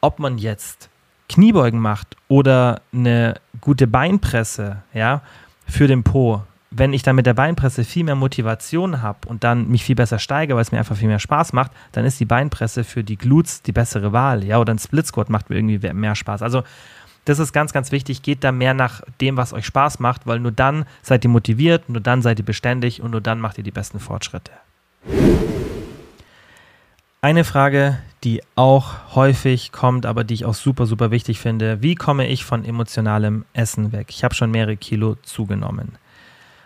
ob man jetzt Kniebeugen macht oder eine gute Beinpresse, ja, für den Po, wenn ich dann mit der Beinpresse viel mehr Motivation habe und dann mich viel besser steige, weil es mir einfach viel mehr Spaß macht, dann ist die Beinpresse für die Glutes die bessere Wahl. Ja, oder ein Split Squat macht mir irgendwie mehr Spaß. Also das ist ganz, ganz wichtig. Geht da mehr nach dem, was euch Spaß macht, weil nur dann seid ihr motiviert, nur dann seid ihr beständig und nur dann macht ihr die besten Fortschritte. Eine Frage, die auch häufig kommt, aber die ich auch super, super wichtig finde. Wie komme ich von emotionalem Essen weg? Ich habe schon mehrere Kilo zugenommen.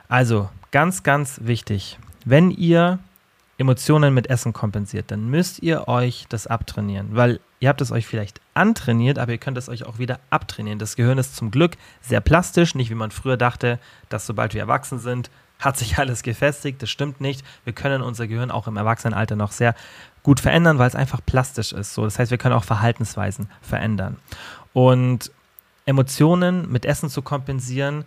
Also, ganz, ganz wichtig. Wenn ihr Emotionen mit Essen kompensiert, dann müsst ihr euch das abtrainieren, weil ihr habt es euch vielleicht antrainiert, aber ihr könnt es euch auch wieder abtrainieren. Das Gehirn ist zum Glück sehr plastisch, nicht wie man früher dachte, dass sobald wir erwachsen sind, hat sich alles gefestigt. Das stimmt nicht. Wir können unser Gehirn auch im Erwachsenenalter noch sehr gut verändern, weil es einfach plastisch ist. So, das heißt, wir können auch Verhaltensweisen verändern. Und Emotionen mit Essen zu kompensieren,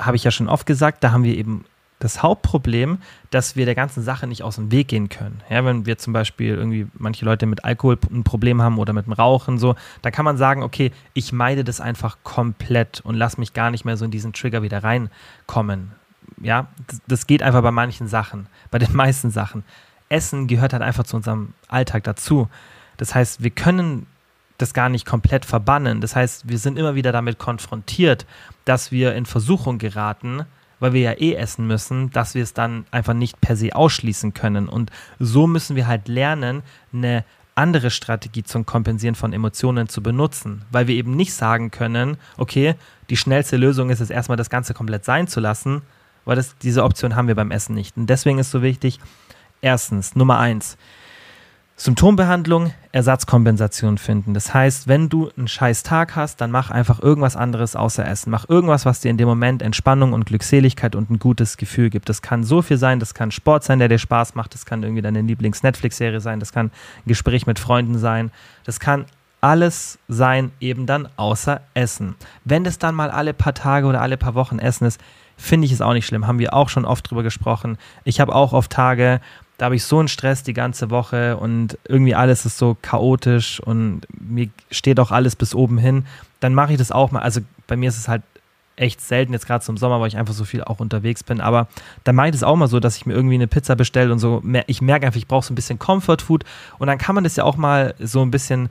habe ich ja schon oft gesagt, da haben wir eben das Hauptproblem, dass wir der ganzen Sache nicht aus dem Weg gehen können. Ja, wenn wir zum Beispiel irgendwie manche Leute mit Alkohol ein Problem haben oder mit dem Rauchen so, dann kann man sagen, okay, ich meide das einfach komplett und lass mich gar nicht mehr so in diesen Trigger wieder reinkommen. Ja, das, das geht einfach bei manchen Sachen, bei den meisten Sachen. Essen gehört halt einfach zu unserem Alltag dazu. Das heißt, wir können das gar nicht komplett verbannen. Das heißt, wir sind immer wieder damit konfrontiert, dass wir in Versuchung geraten, weil wir ja eh essen müssen, dass wir es dann einfach nicht per se ausschließen können. Und so müssen wir halt lernen, eine andere Strategie zum Kompensieren von Emotionen zu benutzen, weil wir eben nicht sagen können, okay, die schnellste Lösung ist es erstmal das Ganze komplett sein zu lassen, weil das, diese Option haben wir beim Essen nicht. Und deswegen ist so wichtig, erstens, Nummer eins, Symptombehandlung, Ersatzkompensation finden. Das heißt, wenn du einen scheiß Tag hast, dann mach einfach irgendwas anderes außer Essen. Mach irgendwas, was dir in dem Moment Entspannung und Glückseligkeit und ein gutes Gefühl gibt. Das kann so viel sein, das kann Sport sein, der dir Spaß macht, das kann irgendwie deine Lieblings-Netflix-Serie sein, das kann ein Gespräch mit Freunden sein, das kann alles sein, eben dann außer Essen. Wenn das dann mal alle paar Tage oder alle paar Wochen Essen ist, finde ich es auch nicht schlimm. Haben wir auch schon oft drüber gesprochen. Ich habe auch oft Tage, da habe ich so einen Stress die ganze Woche und irgendwie alles ist so chaotisch und mir steht auch alles bis oben hin. Dann mache ich das auch mal. Also bei mir ist es halt echt selten, jetzt gerade zum Sommer, weil ich einfach so viel auch unterwegs bin. Aber dann mache ich das auch mal so, dass ich mir irgendwie eine Pizza bestelle und so. Ich merke einfach, ich brauche so ein bisschen Comfort Food. Und dann kann man das ja auch mal so ein bisschen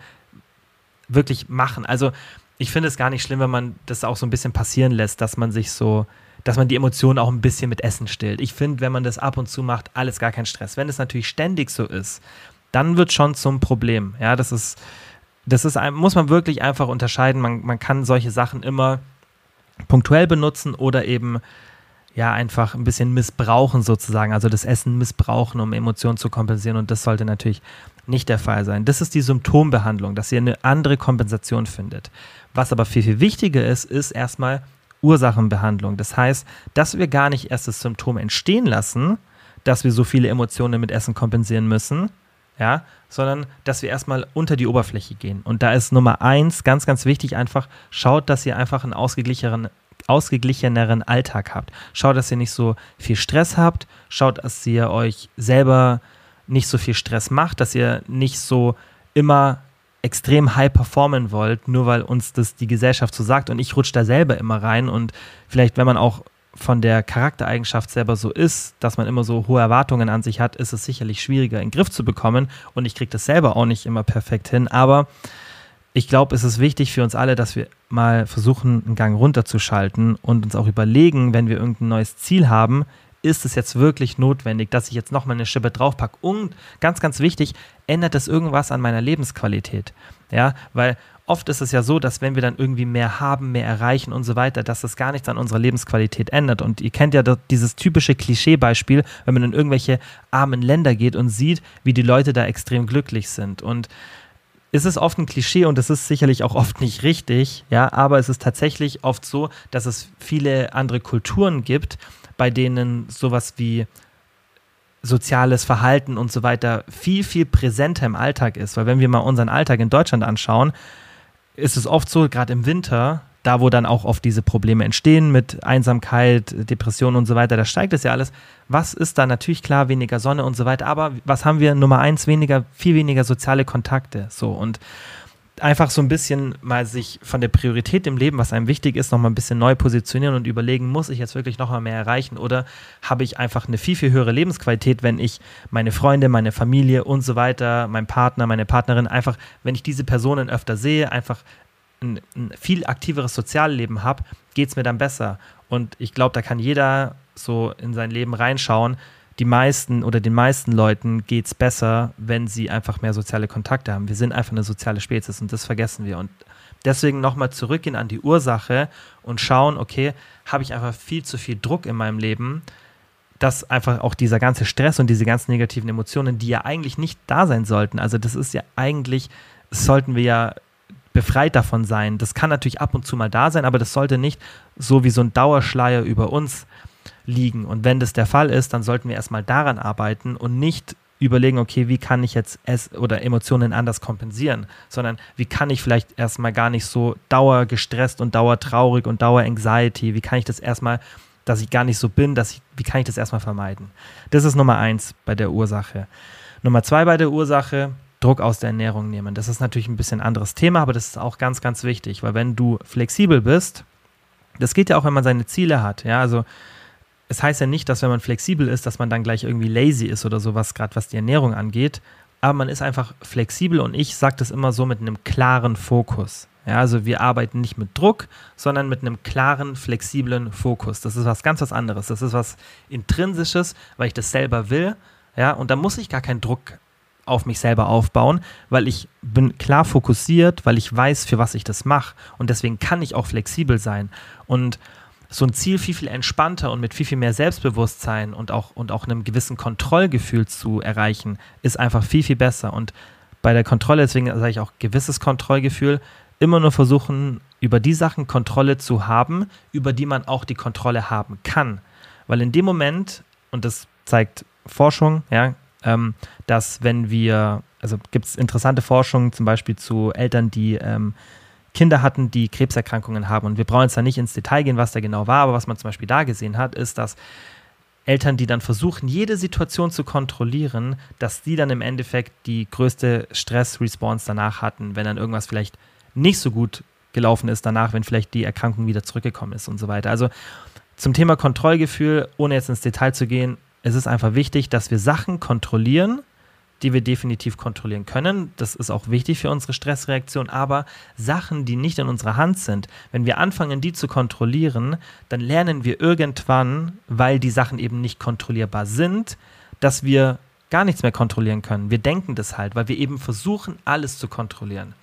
wirklich machen. Also ich finde es gar nicht schlimm, wenn man das auch so ein bisschen passieren lässt, dass man sich so dass man die Emotionen auch ein bisschen mit Essen stillt. Ich finde, wenn man das ab und zu macht, alles gar kein Stress. Wenn es natürlich ständig so ist, dann wird schon zum Problem. Ja, das ist, das ist, muss man wirklich einfach unterscheiden. Man, man kann solche Sachen immer punktuell benutzen oder eben ja einfach ein bisschen missbrauchen sozusagen, also das Essen missbrauchen, um Emotionen zu kompensieren und das sollte natürlich nicht der Fall sein. Das ist die Symptombehandlung, dass ihr eine andere Kompensation findet. Was aber viel, viel wichtiger ist, ist erstmal Ursachenbehandlung. Das heißt, dass wir gar nicht erst das Symptom entstehen lassen, dass wir so viele Emotionen mit Essen kompensieren müssen, ja, sondern dass wir erstmal unter die Oberfläche gehen. Und da ist Nummer eins ganz, ganz wichtig einfach, schaut, dass ihr einfach einen ausgeglicheneren, ausgeglicheneren Alltag habt. Schaut, dass ihr nicht so viel Stress habt. Schaut, dass ihr euch selber nicht so viel Stress macht, dass ihr nicht so immer extrem high performen wollt, nur weil uns das die Gesellschaft so sagt. Und ich rutsche da selber immer rein. Und vielleicht, wenn man auch von der Charaktereigenschaft selber so ist, dass man immer so hohe Erwartungen an sich hat, ist es sicherlich schwieriger in den Griff zu bekommen. Und ich kriege das selber auch nicht immer perfekt hin. Aber ich glaube, es ist wichtig für uns alle, dass wir mal versuchen, einen Gang runterzuschalten und uns auch überlegen, wenn wir irgendein neues Ziel haben, ist es jetzt wirklich notwendig, dass ich jetzt nochmal eine Schippe draufpacke? Und ganz, ganz wichtig, ändert das irgendwas an meiner Lebensqualität? Ja, weil oft ist es ja so, dass wenn wir dann irgendwie mehr haben, mehr erreichen und so weiter, dass das gar nichts an unserer Lebensqualität ändert. Und ihr kennt ja dieses typische Klischeebeispiel, wenn man in irgendwelche armen Länder geht und sieht, wie die Leute da extrem glücklich sind. Und es ist oft ein Klischee und es ist sicherlich auch oft nicht richtig, ja, aber es ist tatsächlich oft so, dass es viele andere Kulturen gibt, bei denen sowas wie soziales Verhalten und so weiter viel, viel präsenter im Alltag ist. Weil wenn wir mal unseren Alltag in Deutschland anschauen, ist es oft so, gerade im Winter, da wo dann auch oft diese Probleme entstehen mit Einsamkeit, Depressionen und so weiter, da steigt es ja alles. Was ist da? Natürlich klar, weniger Sonne und so weiter, aber was haben wir? Nummer eins, weniger, viel weniger soziale Kontakte. So und einfach so ein bisschen mal sich von der Priorität im Leben, was einem wichtig ist, nochmal ein bisschen neu positionieren und überlegen, muss ich jetzt wirklich nochmal mehr erreichen oder habe ich einfach eine viel, viel höhere Lebensqualität, wenn ich meine Freunde, meine Familie und so weiter, mein Partner, meine Partnerin, einfach, wenn ich diese Personen öfter sehe, einfach ein, ein viel aktiveres Sozialleben habe, geht es mir dann besser. Und ich glaube, da kann jeder so in sein Leben reinschauen, die meisten oder den meisten Leuten geht es besser, wenn sie einfach mehr soziale Kontakte haben. Wir sind einfach eine soziale Spezies und das vergessen wir. Und deswegen nochmal zurückgehen an die Ursache und schauen, okay, habe ich einfach viel zu viel Druck in meinem Leben, dass einfach auch dieser ganze Stress und diese ganzen negativen Emotionen, die ja eigentlich nicht da sein sollten, also das ist ja eigentlich, sollten wir ja befreit davon sein. Das kann natürlich ab und zu mal da sein, aber das sollte nicht so wie so ein Dauerschleier über uns liegen. Und wenn das der Fall ist, dann sollten wir erstmal daran arbeiten und nicht überlegen, okay, wie kann ich jetzt es oder Emotionen anders kompensieren, sondern wie kann ich vielleicht erstmal gar nicht so dauergestresst und dauertraurig und daueranxiety, wie kann ich das erstmal, dass ich gar nicht so bin, dass ich, wie kann ich das erstmal vermeiden? Das ist Nummer eins bei der Ursache. Nummer zwei bei der Ursache, Druck aus der Ernährung nehmen. Das ist natürlich ein bisschen anderes Thema, aber das ist auch ganz, ganz wichtig, weil wenn du flexibel bist, das geht ja auch, wenn man seine Ziele hat, ja, also es heißt ja nicht, dass wenn man flexibel ist, dass man dann gleich irgendwie lazy ist oder sowas, gerade was die Ernährung angeht. Aber man ist einfach flexibel und ich sage das immer so mit einem klaren Fokus. Ja, also wir arbeiten nicht mit Druck, sondern mit einem klaren, flexiblen Fokus. Das ist was ganz was anderes. Das ist was Intrinsisches, weil ich das selber will. Ja, und da muss ich gar keinen Druck auf mich selber aufbauen, weil ich bin klar fokussiert, weil ich weiß, für was ich das mache. Und deswegen kann ich auch flexibel sein. Und so ein Ziel viel, viel entspannter und mit viel, viel mehr Selbstbewusstsein und auch, und auch einem gewissen Kontrollgefühl zu erreichen, ist einfach viel, viel besser. Und bei der Kontrolle, deswegen sage ich auch gewisses Kontrollgefühl, immer nur versuchen, über die Sachen Kontrolle zu haben, über die man auch die Kontrolle haben kann. Weil in dem Moment, und das zeigt Forschung, ja, ähm, dass wenn wir, also gibt es interessante Forschung zum Beispiel zu Eltern, die ähm, Kinder hatten, die Krebserkrankungen haben. Und wir brauchen jetzt da nicht ins Detail gehen, was da genau war, aber was man zum Beispiel da gesehen hat, ist, dass Eltern, die dann versuchen, jede Situation zu kontrollieren, dass die dann im Endeffekt die größte Stress-Response danach hatten, wenn dann irgendwas vielleicht nicht so gut gelaufen ist danach, wenn vielleicht die Erkrankung wieder zurückgekommen ist und so weiter. Also zum Thema Kontrollgefühl, ohne jetzt ins Detail zu gehen, es ist einfach wichtig, dass wir Sachen kontrollieren, die wir definitiv kontrollieren können. Das ist auch wichtig für unsere Stressreaktion. Aber Sachen, die nicht in unserer Hand sind, wenn wir anfangen, die zu kontrollieren, dann lernen wir irgendwann, weil die Sachen eben nicht kontrollierbar sind, dass wir gar nichts mehr kontrollieren können. Wir denken das halt, weil wir eben versuchen, alles zu kontrollieren.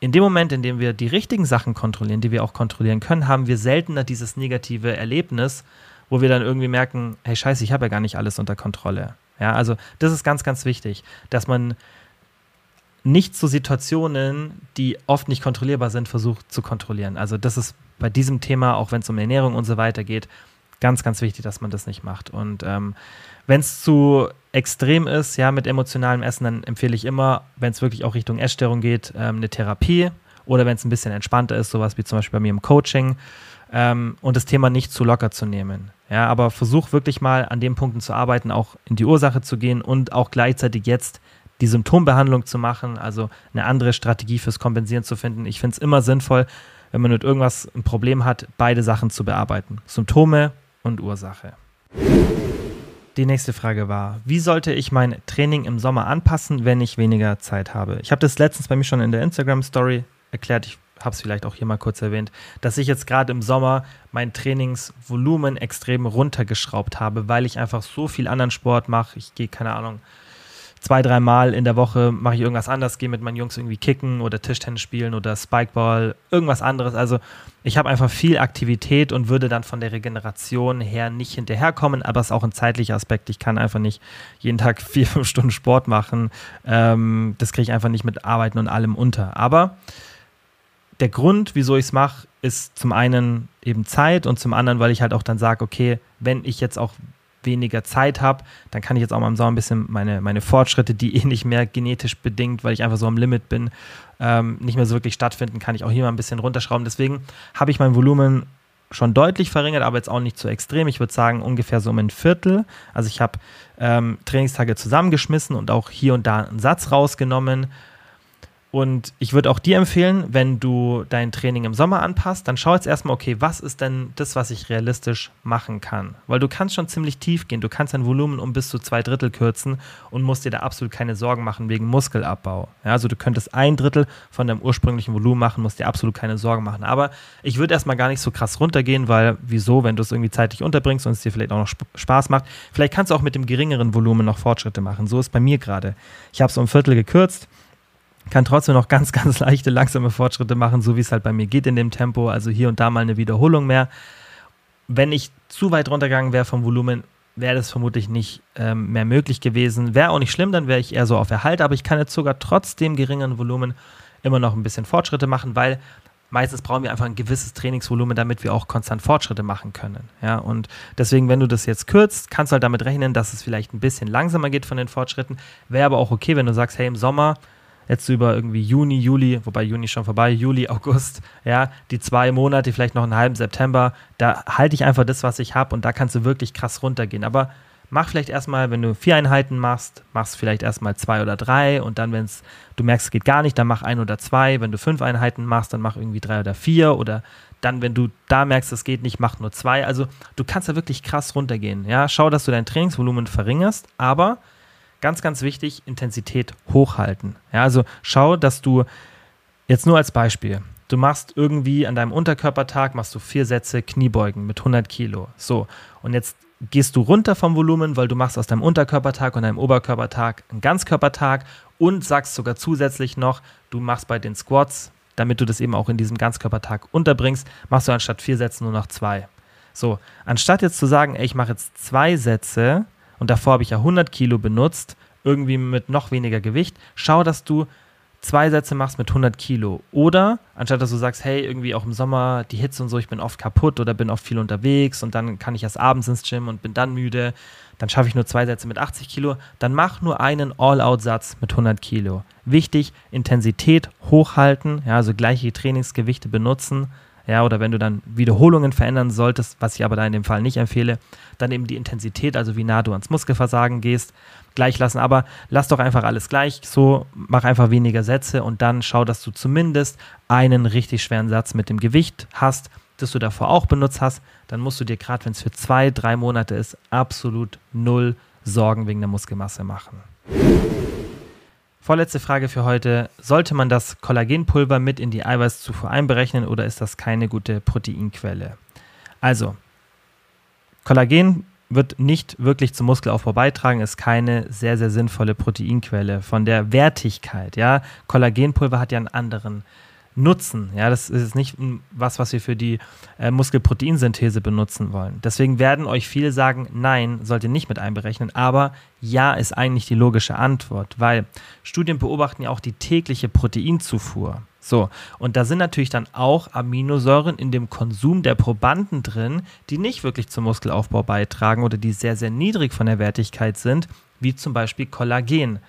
In dem Moment, in dem wir die richtigen Sachen kontrollieren, die wir auch kontrollieren können, haben wir seltener dieses negative Erlebnis, wo wir dann irgendwie merken, hey scheiße, ich habe ja gar nicht alles unter Kontrolle. Ja, also das ist ganz, ganz wichtig, dass man nicht zu Situationen, die oft nicht kontrollierbar sind, versucht zu kontrollieren. Also das ist bei diesem Thema, auch wenn es um Ernährung und so weiter geht, ganz, ganz wichtig, dass man das nicht macht. Und ähm, wenn es zu extrem ist, ja, mit emotionalem Essen, dann empfehle ich immer, wenn es wirklich auch Richtung Essstörung geht, ähm, eine Therapie oder wenn es ein bisschen entspannter ist, sowas wie zum Beispiel bei mir im Coaching ähm, und das Thema nicht zu locker zu nehmen. Ja, aber versuch wirklich mal an den Punkten zu arbeiten, auch in die Ursache zu gehen und auch gleichzeitig jetzt die Symptombehandlung zu machen, also eine andere Strategie fürs Kompensieren zu finden. Ich finde es immer sinnvoll, wenn man mit irgendwas ein Problem hat, beide Sachen zu bearbeiten. Symptome und Ursache. Die nächste Frage war, wie sollte ich mein Training im Sommer anpassen, wenn ich weniger Zeit habe? Ich habe das letztens bei mir schon in der Instagram Story erklärt. Ich habe es vielleicht auch hier mal kurz erwähnt, dass ich jetzt gerade im Sommer mein Trainingsvolumen extrem runtergeschraubt habe, weil ich einfach so viel anderen Sport mache. Ich gehe, keine Ahnung, zwei, dreimal in der Woche mache ich irgendwas anderes, gehe mit meinen Jungs irgendwie kicken oder Tischtennis spielen oder Spikeball, irgendwas anderes. Also ich habe einfach viel Aktivität und würde dann von der Regeneration her nicht hinterherkommen, aber es ist auch ein zeitlicher Aspekt. Ich kann einfach nicht jeden Tag vier, fünf Stunden Sport machen. Ähm, das kriege ich einfach nicht mit Arbeiten und allem unter. Aber der Grund, wieso ich es mache, ist zum einen eben Zeit und zum anderen, weil ich halt auch dann sage, okay, wenn ich jetzt auch weniger Zeit habe, dann kann ich jetzt auch mal im Sommer ein bisschen meine, meine Fortschritte, die eh nicht mehr genetisch bedingt, weil ich einfach so am Limit bin, ähm, nicht mehr so wirklich stattfinden, kann ich auch hier mal ein bisschen runterschrauben. Deswegen habe ich mein Volumen schon deutlich verringert, aber jetzt auch nicht so extrem. Ich würde sagen ungefähr so um ein Viertel. Also ich habe ähm, Trainingstage zusammengeschmissen und auch hier und da einen Satz rausgenommen Und ich würde auch dir empfehlen, wenn du dein Training im Sommer anpasst, dann schau jetzt erstmal, okay, was ist denn das, was ich realistisch machen kann? Weil du kannst schon ziemlich tief gehen. Du kannst dein Volumen um bis zu zwei Drittel kürzen und musst dir da absolut keine Sorgen machen wegen Muskelabbau. Ja, also du könntest ein Drittel von deinem ursprünglichen Volumen machen, musst dir absolut keine Sorgen machen. Aber ich würde erstmal gar nicht so krass runtergehen, weil wieso, wenn du es irgendwie zeitlich unterbringst und es dir vielleicht auch noch Spaß macht, vielleicht kannst du auch mit dem geringeren Volumen noch Fortschritte machen. So ist bei mir gerade. Ich habe so ein Viertel gekürzt kann trotzdem noch ganz, ganz leichte, langsame Fortschritte machen, so wie es halt bei mir geht in dem Tempo. Also hier und da mal eine Wiederholung mehr. Wenn ich zu weit runtergegangen wäre vom Volumen, wäre das vermutlich nicht ähm, mehr möglich gewesen. Wäre auch nicht schlimm, dann wäre ich eher so auf Erhalt, aber ich kann jetzt sogar trotz dem geringeren Volumen immer noch ein bisschen Fortschritte machen, weil meistens brauchen wir einfach ein gewisses Trainingsvolumen, damit wir auch konstant Fortschritte machen können. Ja, und deswegen, wenn du das jetzt kürzt, kannst du halt damit rechnen, dass es vielleicht ein bisschen langsamer geht von den Fortschritten. Wäre aber auch okay, wenn du sagst, hey, im Sommer jetzt über irgendwie Juni, Juli, wobei Juni schon vorbei, Juli, August, ja, die zwei Monate, vielleicht noch einen halben September, da halte ich einfach das, was ich habe und da kannst du wirklich krass runtergehen. Aber mach vielleicht erstmal, wenn du vier Einheiten machst, machst vielleicht erstmal zwei oder drei und dann, wenn du merkst, es geht gar nicht, dann mach ein oder zwei. Wenn du fünf Einheiten machst, dann mach irgendwie drei oder vier oder dann, wenn du da merkst, es geht nicht, mach nur zwei. Also du kannst da wirklich krass runtergehen. Ja, schau, dass du dein Trainingsvolumen verringerst, aber ganz, ganz wichtig, Intensität hochhalten. Ja, also schau, dass du jetzt nur als Beispiel, du machst irgendwie an deinem Unterkörpertag, machst du vier Sätze Kniebeugen mit 100 Kilo. So, und jetzt gehst du runter vom Volumen, weil du machst aus deinem Unterkörpertag und deinem Oberkörpertag einen Ganzkörpertag und sagst sogar zusätzlich noch, du machst bei den Squats, damit du das eben auch in diesem Ganzkörpertag unterbringst, machst du anstatt vier Sätze nur noch zwei. So, anstatt jetzt zu sagen, ey, ich mache jetzt zwei Sätze, und davor habe ich ja 100 Kilo benutzt, irgendwie mit noch weniger Gewicht, schau, dass du zwei Sätze machst mit 100 Kilo. Oder anstatt dass du sagst, hey, irgendwie auch im Sommer die Hitze und so, ich bin oft kaputt oder bin oft viel unterwegs und dann kann ich erst abends ins Gym und bin dann müde, dann schaffe ich nur zwei Sätze mit 80 Kilo, dann mach nur einen All-Out-Satz mit 100 Kilo. Wichtig, Intensität hochhalten, ja, also gleiche Trainingsgewichte benutzen, ja, oder wenn du dann Wiederholungen verändern solltest, was ich aber da in dem Fall nicht empfehle, dann eben die Intensität, also wie nah du ans Muskelversagen gehst, gleich lassen. Aber lass doch einfach alles gleich, so mach einfach weniger Sätze und dann schau, dass du zumindest einen richtig schweren Satz mit dem Gewicht hast, das du davor auch benutzt hast. Dann musst du dir gerade, wenn es für zwei, drei Monate ist, absolut null Sorgen wegen der Muskelmasse machen. Vorletzte Frage für heute. Sollte man das Kollagenpulver mit in die Eiweißzufuhr einberechnen oder ist das keine gute Proteinquelle? Also, Kollagen wird nicht wirklich zum Muskelaufbau beitragen, ist keine sehr, sehr sinnvolle Proteinquelle. Von der Wertigkeit, ja, Kollagenpulver hat ja einen anderen nutzen. Ja, das ist nicht was, was wir für die äh, Muskelproteinsynthese benutzen wollen. Deswegen werden euch viele sagen, nein, sollt ihr nicht mit einberechnen. Aber ja ist eigentlich die logische Antwort, weil Studien beobachten ja auch die tägliche Proteinzufuhr. So, und da sind natürlich dann auch Aminosäuren in dem Konsum der Probanden drin, die nicht wirklich zum Muskelaufbau beitragen oder die sehr, sehr niedrig von der Wertigkeit sind, wie zum Beispiel Kollagen.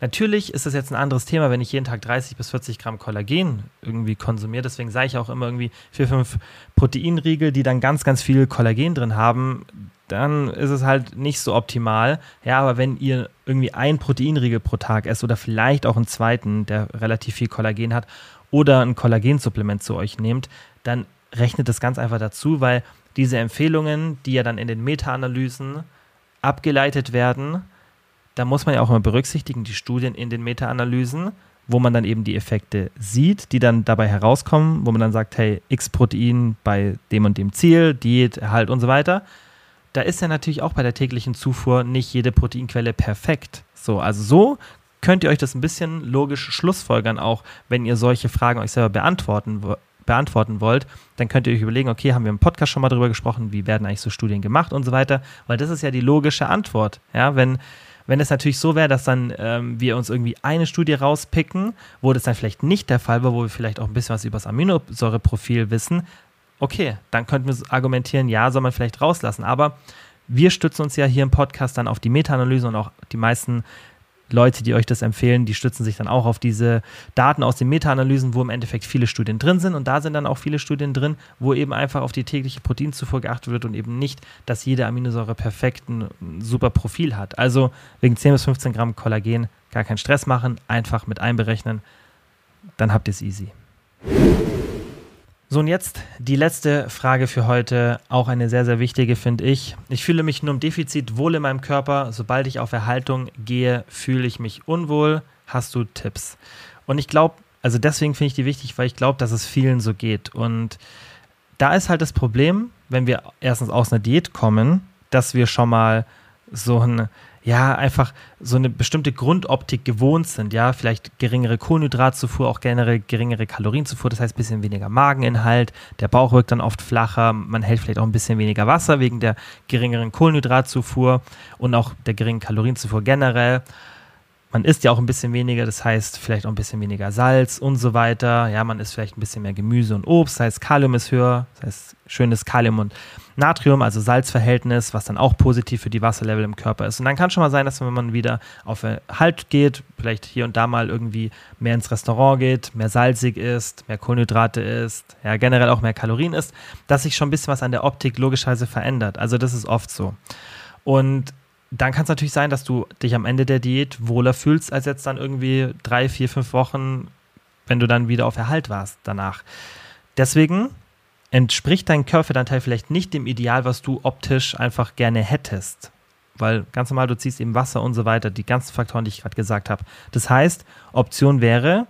Natürlich ist es jetzt ein anderes Thema, wenn ich jeden Tag 30 bis 40 Gramm Kollagen irgendwie konsumiere. Deswegen sage ich auch immer irgendwie vier, fünf Proteinriegel, die dann ganz, ganz viel Kollagen drin haben. Dann ist es halt nicht so optimal. Ja, aber wenn ihr irgendwie ein Proteinriegel pro Tag esst oder vielleicht auch einen zweiten, der relativ viel Kollagen hat, oder ein Kollagensupplement zu euch nehmt, dann rechnet das ganz einfach dazu, weil diese Empfehlungen, die ja dann in den Meta-Analysen abgeleitet werden, da muss man ja auch immer berücksichtigen, die Studien in den Meta-Analysen, wo man dann eben die Effekte sieht, die dann dabei herauskommen, wo man dann sagt, hey, X-Protein bei dem und dem Ziel, Diät, Erhalt und so weiter. Da ist ja natürlich auch bei der täglichen Zufuhr nicht jede Proteinquelle perfekt. So, also so könnt ihr euch das ein bisschen logisch schlussfolgern, auch wenn ihr solche Fragen euch selber beantworten, beantworten wollt, dann könnt ihr euch überlegen, okay, haben wir im Podcast schon mal darüber gesprochen, wie werden eigentlich so Studien gemacht und so weiter, weil das ist ja die logische Antwort. Ja, wenn wenn es natürlich so wäre, dass dann ähm, wir uns irgendwie eine Studie rauspicken, wo das dann vielleicht nicht der Fall war, wo wir vielleicht auch ein bisschen was über das Aminosäureprofil wissen, okay, dann könnten wir argumentieren, ja, soll man vielleicht rauslassen. Aber wir stützen uns ja hier im Podcast dann auf die Meta-Analyse und auch die meisten Leute, die euch das empfehlen, die stützen sich dann auch auf diese Daten aus den Meta-Analysen, wo im Endeffekt viele Studien drin sind. Und da sind dann auch viele Studien drin, wo eben einfach auf die tägliche Proteinzufuhr geachtet wird und eben nicht, dass jede Aminosäure perfekt ein super Profil hat. Also wegen 10 bis 15 Gramm Kollagen gar keinen Stress machen, einfach mit einberechnen. dann habt ihr es easy. So, und jetzt die letzte Frage für heute, auch eine sehr, sehr wichtige, finde ich. Ich fühle mich nur im Defizit wohl in meinem Körper. Sobald ich auf Erhaltung gehe, fühle ich mich unwohl. Hast du Tipps? Und ich glaube, also deswegen finde ich die wichtig, weil ich glaube, dass es vielen so geht. Und da ist halt das Problem, wenn wir erstens aus einer Diät kommen, dass wir schon mal so ein ja, einfach so eine bestimmte Grundoptik gewohnt sind, ja, vielleicht geringere Kohlenhydratzufuhr, auch generell geringere Kalorienzufuhr, das heißt ein bisschen weniger Mageninhalt, der Bauch wirkt dann oft flacher, man hält vielleicht auch ein bisschen weniger Wasser wegen der geringeren Kohlenhydratzufuhr und auch der geringen Kalorienzufuhr generell man isst ja auch ein bisschen weniger, das heißt vielleicht auch ein bisschen weniger Salz und so weiter. Ja, man isst vielleicht ein bisschen mehr Gemüse und Obst, das heißt Kalium ist höher, das heißt schönes Kalium und Natrium, also Salzverhältnis, was dann auch positiv für die Wasserlevel im Körper ist. Und dann kann schon mal sein, dass wenn man wieder auf Halt geht, vielleicht hier und da mal irgendwie mehr ins Restaurant geht, mehr salzig isst, mehr Kohlenhydrate isst, ja, generell auch mehr Kalorien isst, dass sich schon ein bisschen was an der Optik logischerweise verändert. Also das ist oft so. Und dann kann es natürlich sein, dass du dich am Ende der Diät wohler fühlst, als jetzt dann irgendwie drei, vier, fünf Wochen, wenn du dann wieder auf Erhalt warst danach. Deswegen entspricht dein Körperfettanteil vielleicht nicht dem Ideal, was du optisch einfach gerne hättest. Weil ganz normal, du ziehst eben Wasser und so weiter, die ganzen Faktoren, die ich gerade gesagt habe. Das heißt, Option wäre,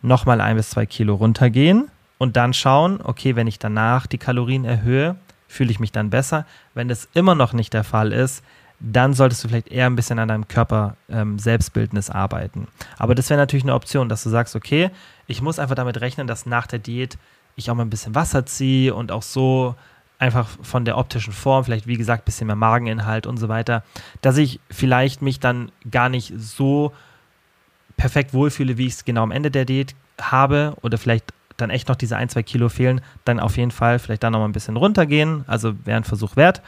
nochmal ein bis zwei Kilo runtergehen und dann schauen, okay, wenn ich danach die Kalorien erhöhe, fühle ich mich dann besser. Wenn das immer noch nicht der Fall ist, dann solltest du vielleicht eher ein bisschen an deinem Körper ähm, Selbstbildnis arbeiten. Aber das wäre natürlich eine Option, dass du sagst, okay, ich muss einfach damit rechnen, dass nach der Diät ich auch mal ein bisschen Wasser ziehe und auch so einfach von der optischen Form, vielleicht wie gesagt, ein bisschen mehr Mageninhalt und so weiter, dass ich vielleicht mich dann gar nicht so perfekt wohlfühle, wie ich es genau am Ende der Diät habe oder vielleicht dann echt noch diese ein, zwei Kilo fehlen, dann auf jeden Fall vielleicht dann noch mal ein bisschen runtergehen. Also wäre ein Versuch wert.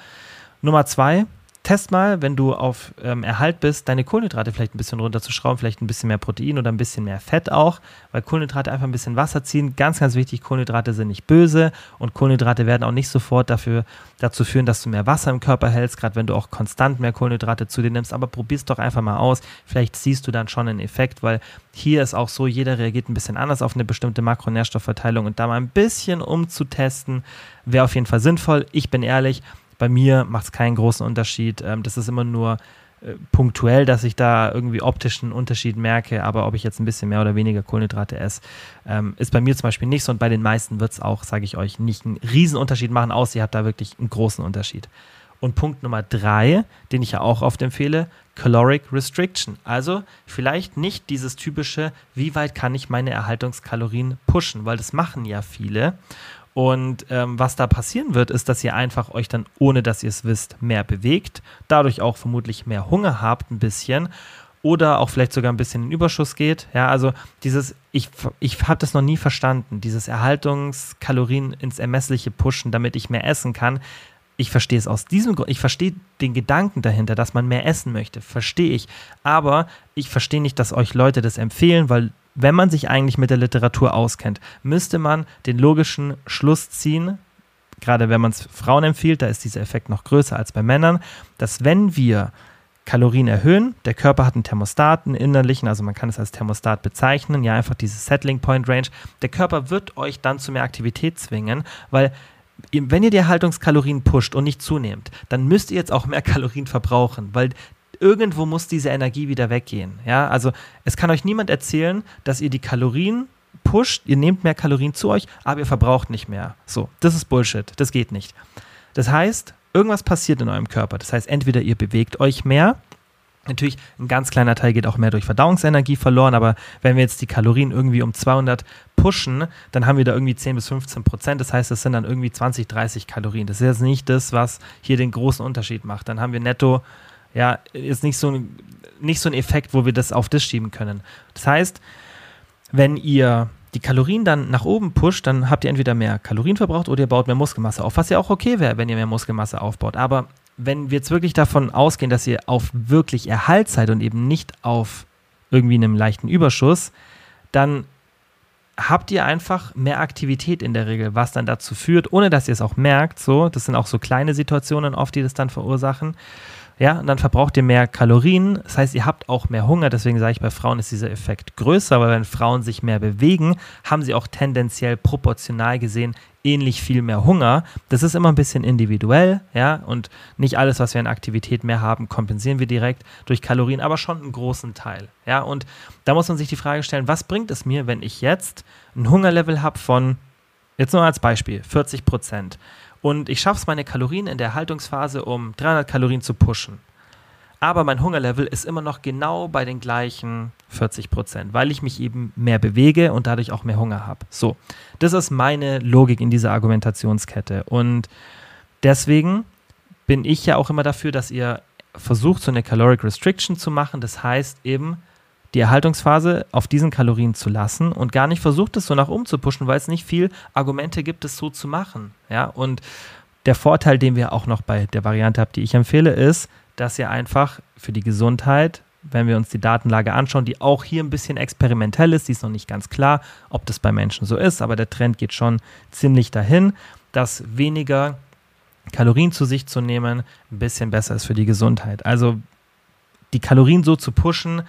Nummer zwei, test mal, wenn du auf ähm, Erhalt bist, deine Kohlenhydrate vielleicht ein bisschen runterzuschrauben, vielleicht ein bisschen mehr Protein oder ein bisschen mehr Fett auch, weil Kohlenhydrate einfach ein bisschen Wasser ziehen. Ganz, ganz wichtig, Kohlenhydrate sind nicht böse und Kohlenhydrate werden auch nicht sofort dafür, dazu führen, dass du mehr Wasser im Körper hältst, gerade wenn du auch konstant mehr Kohlenhydrate zu dir nimmst. Aber probier's doch einfach mal aus. Vielleicht siehst du dann schon einen Effekt, weil hier ist auch so, jeder reagiert ein bisschen anders auf eine bestimmte Makronährstoffverteilung und da mal ein bisschen umzutesten, wäre auf jeden Fall sinnvoll. Ich bin ehrlich, bei mir macht es keinen großen Unterschied. Ähm, das ist immer nur äh, punktuell, dass ich da irgendwie optischen Unterschied merke, aber ob ich jetzt ein bisschen mehr oder weniger Kohlenhydrate esse, ähm, ist bei mir zum Beispiel nicht so und bei den meisten wird es auch, sage ich euch, nicht einen riesen Unterschied machen, außer ihr habt da wirklich einen großen Unterschied. Und Punkt Nummer drei, den ich ja auch oft empfehle, Caloric Restriction. Also vielleicht nicht dieses typische, wie weit kann ich meine Erhaltungskalorien pushen, weil das machen ja viele. Und ähm, was da passieren wird, ist, dass ihr einfach euch dann, ohne dass ihr es wisst, mehr bewegt, dadurch auch vermutlich mehr Hunger habt, ein bisschen oder auch vielleicht sogar ein bisschen in Überschuss geht. Ja, also dieses, ich, ich habe das noch nie verstanden, dieses Erhaltungskalorien ins Ermessliche pushen, damit ich mehr essen kann. Ich verstehe es aus diesem Grund, ich verstehe den Gedanken dahinter, dass man mehr essen möchte, verstehe ich. Aber ich verstehe nicht, dass euch Leute das empfehlen, weil wenn man sich eigentlich mit der Literatur auskennt, müsste man den logischen Schluss ziehen, gerade wenn man es Frauen empfiehlt, da ist dieser Effekt noch größer als bei Männern, dass wenn wir Kalorien erhöhen, der Körper hat einen Thermostat, einen innerlichen, also man kann es als Thermostat bezeichnen, ja, einfach dieses Settling Point Range. Der Körper wird euch dann zu mehr Aktivität zwingen, weil wenn ihr die Erhaltungskalorien pusht und nicht zunehmt, dann müsst ihr jetzt auch mehr Kalorien verbrauchen, weil irgendwo muss diese Energie wieder weggehen. Ja, also es kann euch niemand erzählen, dass ihr die Kalorien pusht, ihr nehmt mehr Kalorien zu euch, aber ihr verbraucht nicht mehr. So, das ist Bullshit, das geht nicht. Das heißt, irgendwas passiert in eurem Körper. Das heißt, entweder ihr bewegt euch mehr, Natürlich, ein ganz kleiner Teil geht auch mehr durch Verdauungsenergie verloren, aber wenn wir jetzt die Kalorien irgendwie um 200 pushen, dann haben wir da irgendwie 10 bis 15 Prozent. Das heißt, das sind dann irgendwie 20, 30 Kalorien. Das ist jetzt nicht das, was hier den großen Unterschied macht. Dann haben wir netto ja, ist nicht so, ein, nicht so ein Effekt, wo wir das auf das schieben können. Das heißt, wenn ihr die Kalorien dann nach oben pusht, dann habt ihr entweder mehr Kalorien verbraucht oder ihr baut mehr Muskelmasse auf, was ja auch okay wäre, wenn ihr mehr Muskelmasse aufbaut. Aber wenn wir jetzt wirklich davon ausgehen, dass ihr auf wirklich Erhalt seid und eben nicht auf irgendwie einem leichten Überschuss, dann habt ihr einfach mehr Aktivität in der Regel, was dann dazu führt, ohne dass ihr es auch merkt, so, das sind auch so kleine Situationen oft, die das dann verursachen, ja, und dann verbraucht ihr mehr Kalorien. Das heißt, ihr habt auch mehr Hunger. Deswegen sage ich, bei Frauen ist dieser Effekt größer, weil wenn Frauen sich mehr bewegen, haben sie auch tendenziell proportional gesehen ähnlich viel mehr Hunger. Das ist immer ein bisschen individuell, ja, und nicht alles, was wir an Aktivität mehr haben, kompensieren wir direkt durch Kalorien, aber schon einen großen Teil, ja. Und da muss man sich die Frage stellen, was bringt es mir, wenn ich jetzt ein Hungerlevel habe von, jetzt nur als Beispiel, 40 Prozent und ich schaffe es, meine Kalorien in der Haltungsphase um 300 Kalorien zu pushen. Aber mein Hungerlevel ist immer noch genau bei den gleichen 40 Prozent, weil ich mich eben mehr bewege und dadurch auch mehr Hunger habe. So, das ist meine Logik in dieser Argumentationskette. Und deswegen bin ich ja auch immer dafür, dass ihr versucht, so eine Caloric Restriction zu machen. Das heißt eben, die Erhaltungsphase auf diesen Kalorien zu lassen und gar nicht versucht, es so nach oben zu pushen, weil es nicht viel Argumente gibt, es so zu machen. Ja, und der Vorteil, den wir auch noch bei der Variante haben, die ich empfehle, ist, dass ihr einfach für die Gesundheit, wenn wir uns die Datenlage anschauen, die auch hier ein bisschen experimentell ist, die ist noch nicht ganz klar, ob das bei Menschen so ist, aber der Trend geht schon ziemlich dahin, dass weniger Kalorien zu sich zu nehmen ein bisschen besser ist für die Gesundheit. Also die Kalorien so zu pushen,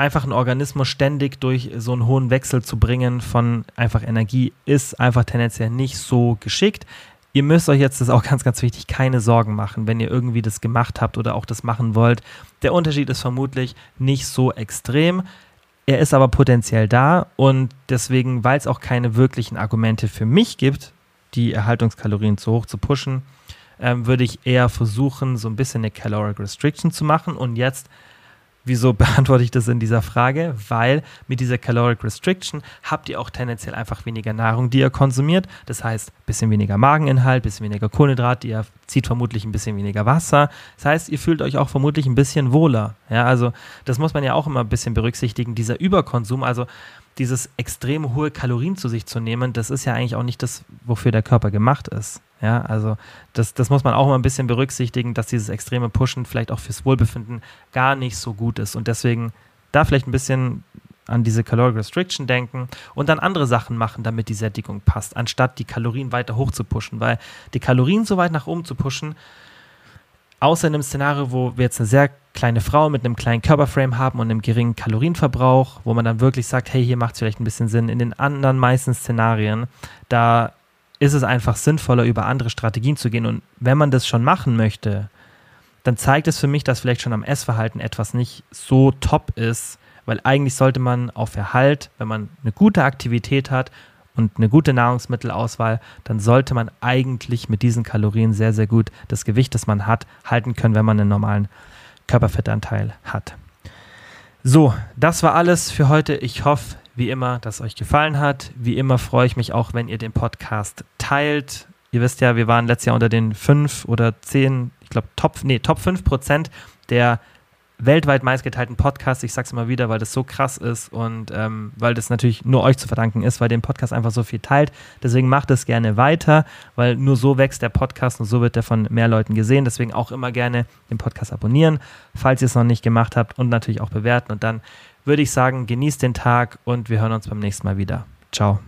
einfach einen Organismus ständig durch so einen hohen Wechsel zu bringen von einfach Energie ist einfach tendenziell nicht so geschickt. Ihr müsst euch jetzt, das ist auch ganz, ganz wichtig, keine Sorgen machen, wenn ihr irgendwie das gemacht habt oder auch das machen wollt. Der Unterschied ist vermutlich nicht so extrem. Er ist aber potenziell da und deswegen, weil es auch keine wirklichen Argumente für mich gibt, die Erhaltungskalorien zu hoch zu pushen, ähm, würde ich eher versuchen, so ein bisschen eine Caloric Restriction zu machen und jetzt Wieso beantworte ich das in dieser Frage? Weil mit dieser Caloric Restriction habt ihr auch tendenziell einfach weniger Nahrung, die ihr konsumiert. Das heißt, ein bisschen weniger Mageninhalt, ein bisschen weniger Kohlenhydrat, ihr zieht vermutlich ein bisschen weniger Wasser. Das heißt, ihr fühlt euch auch vermutlich ein bisschen wohler. Ja, also das muss man ja auch immer ein bisschen berücksichtigen. Dieser Überkonsum, also dieses extrem hohe Kalorien zu sich zu nehmen, das ist ja eigentlich auch nicht das, wofür der Körper gemacht ist. Ja, also das, das muss man auch mal ein bisschen berücksichtigen, dass dieses extreme Pushen vielleicht auch fürs Wohlbefinden gar nicht so gut ist. Und deswegen da vielleicht ein bisschen an diese Caloric Restriction denken und dann andere Sachen machen, damit die Sättigung passt, anstatt die Kalorien weiter hoch zu pushen. Weil die Kalorien so weit nach oben zu pushen, außer in einem Szenario, wo wir jetzt eine sehr kleine Frau mit einem kleinen Körperframe haben und einem geringen Kalorienverbrauch, wo man dann wirklich sagt, hey, hier macht es vielleicht ein bisschen Sinn. In den anderen meisten Szenarien, da ist es einfach sinnvoller, über andere Strategien zu gehen. Und wenn man das schon machen möchte, dann zeigt es für mich, dass vielleicht schon am Essverhalten etwas nicht so top ist, weil eigentlich sollte man auf Erhalt, wenn man eine gute Aktivität hat und eine gute Nahrungsmittelauswahl, dann sollte man eigentlich mit diesen Kalorien sehr, sehr gut das Gewicht, das man hat, halten können, wenn man einen normalen Körperfettanteil hat. So, das war alles für heute. Ich hoffe, wie immer, dass es euch gefallen hat. Wie immer freue ich mich auch, wenn ihr den Podcast teilt. Ihr wisst ja, wir waren letztes Jahr unter den fünf oder zehn, ich glaube, Top, nee, Top 5 Prozent der weltweit meistgeteilten Podcasts. Ich sage es immer wieder, weil das so krass ist und ähm, weil das natürlich nur euch zu verdanken ist, weil den Podcast einfach so viel teilt. Deswegen macht es gerne weiter, weil nur so wächst der Podcast und so wird er von mehr Leuten gesehen. Deswegen auch immer gerne den Podcast abonnieren, falls ihr es noch nicht gemacht habt und natürlich auch bewerten. Und dann würde ich sagen, genießt den Tag und wir hören uns beim nächsten Mal wieder. Ciao.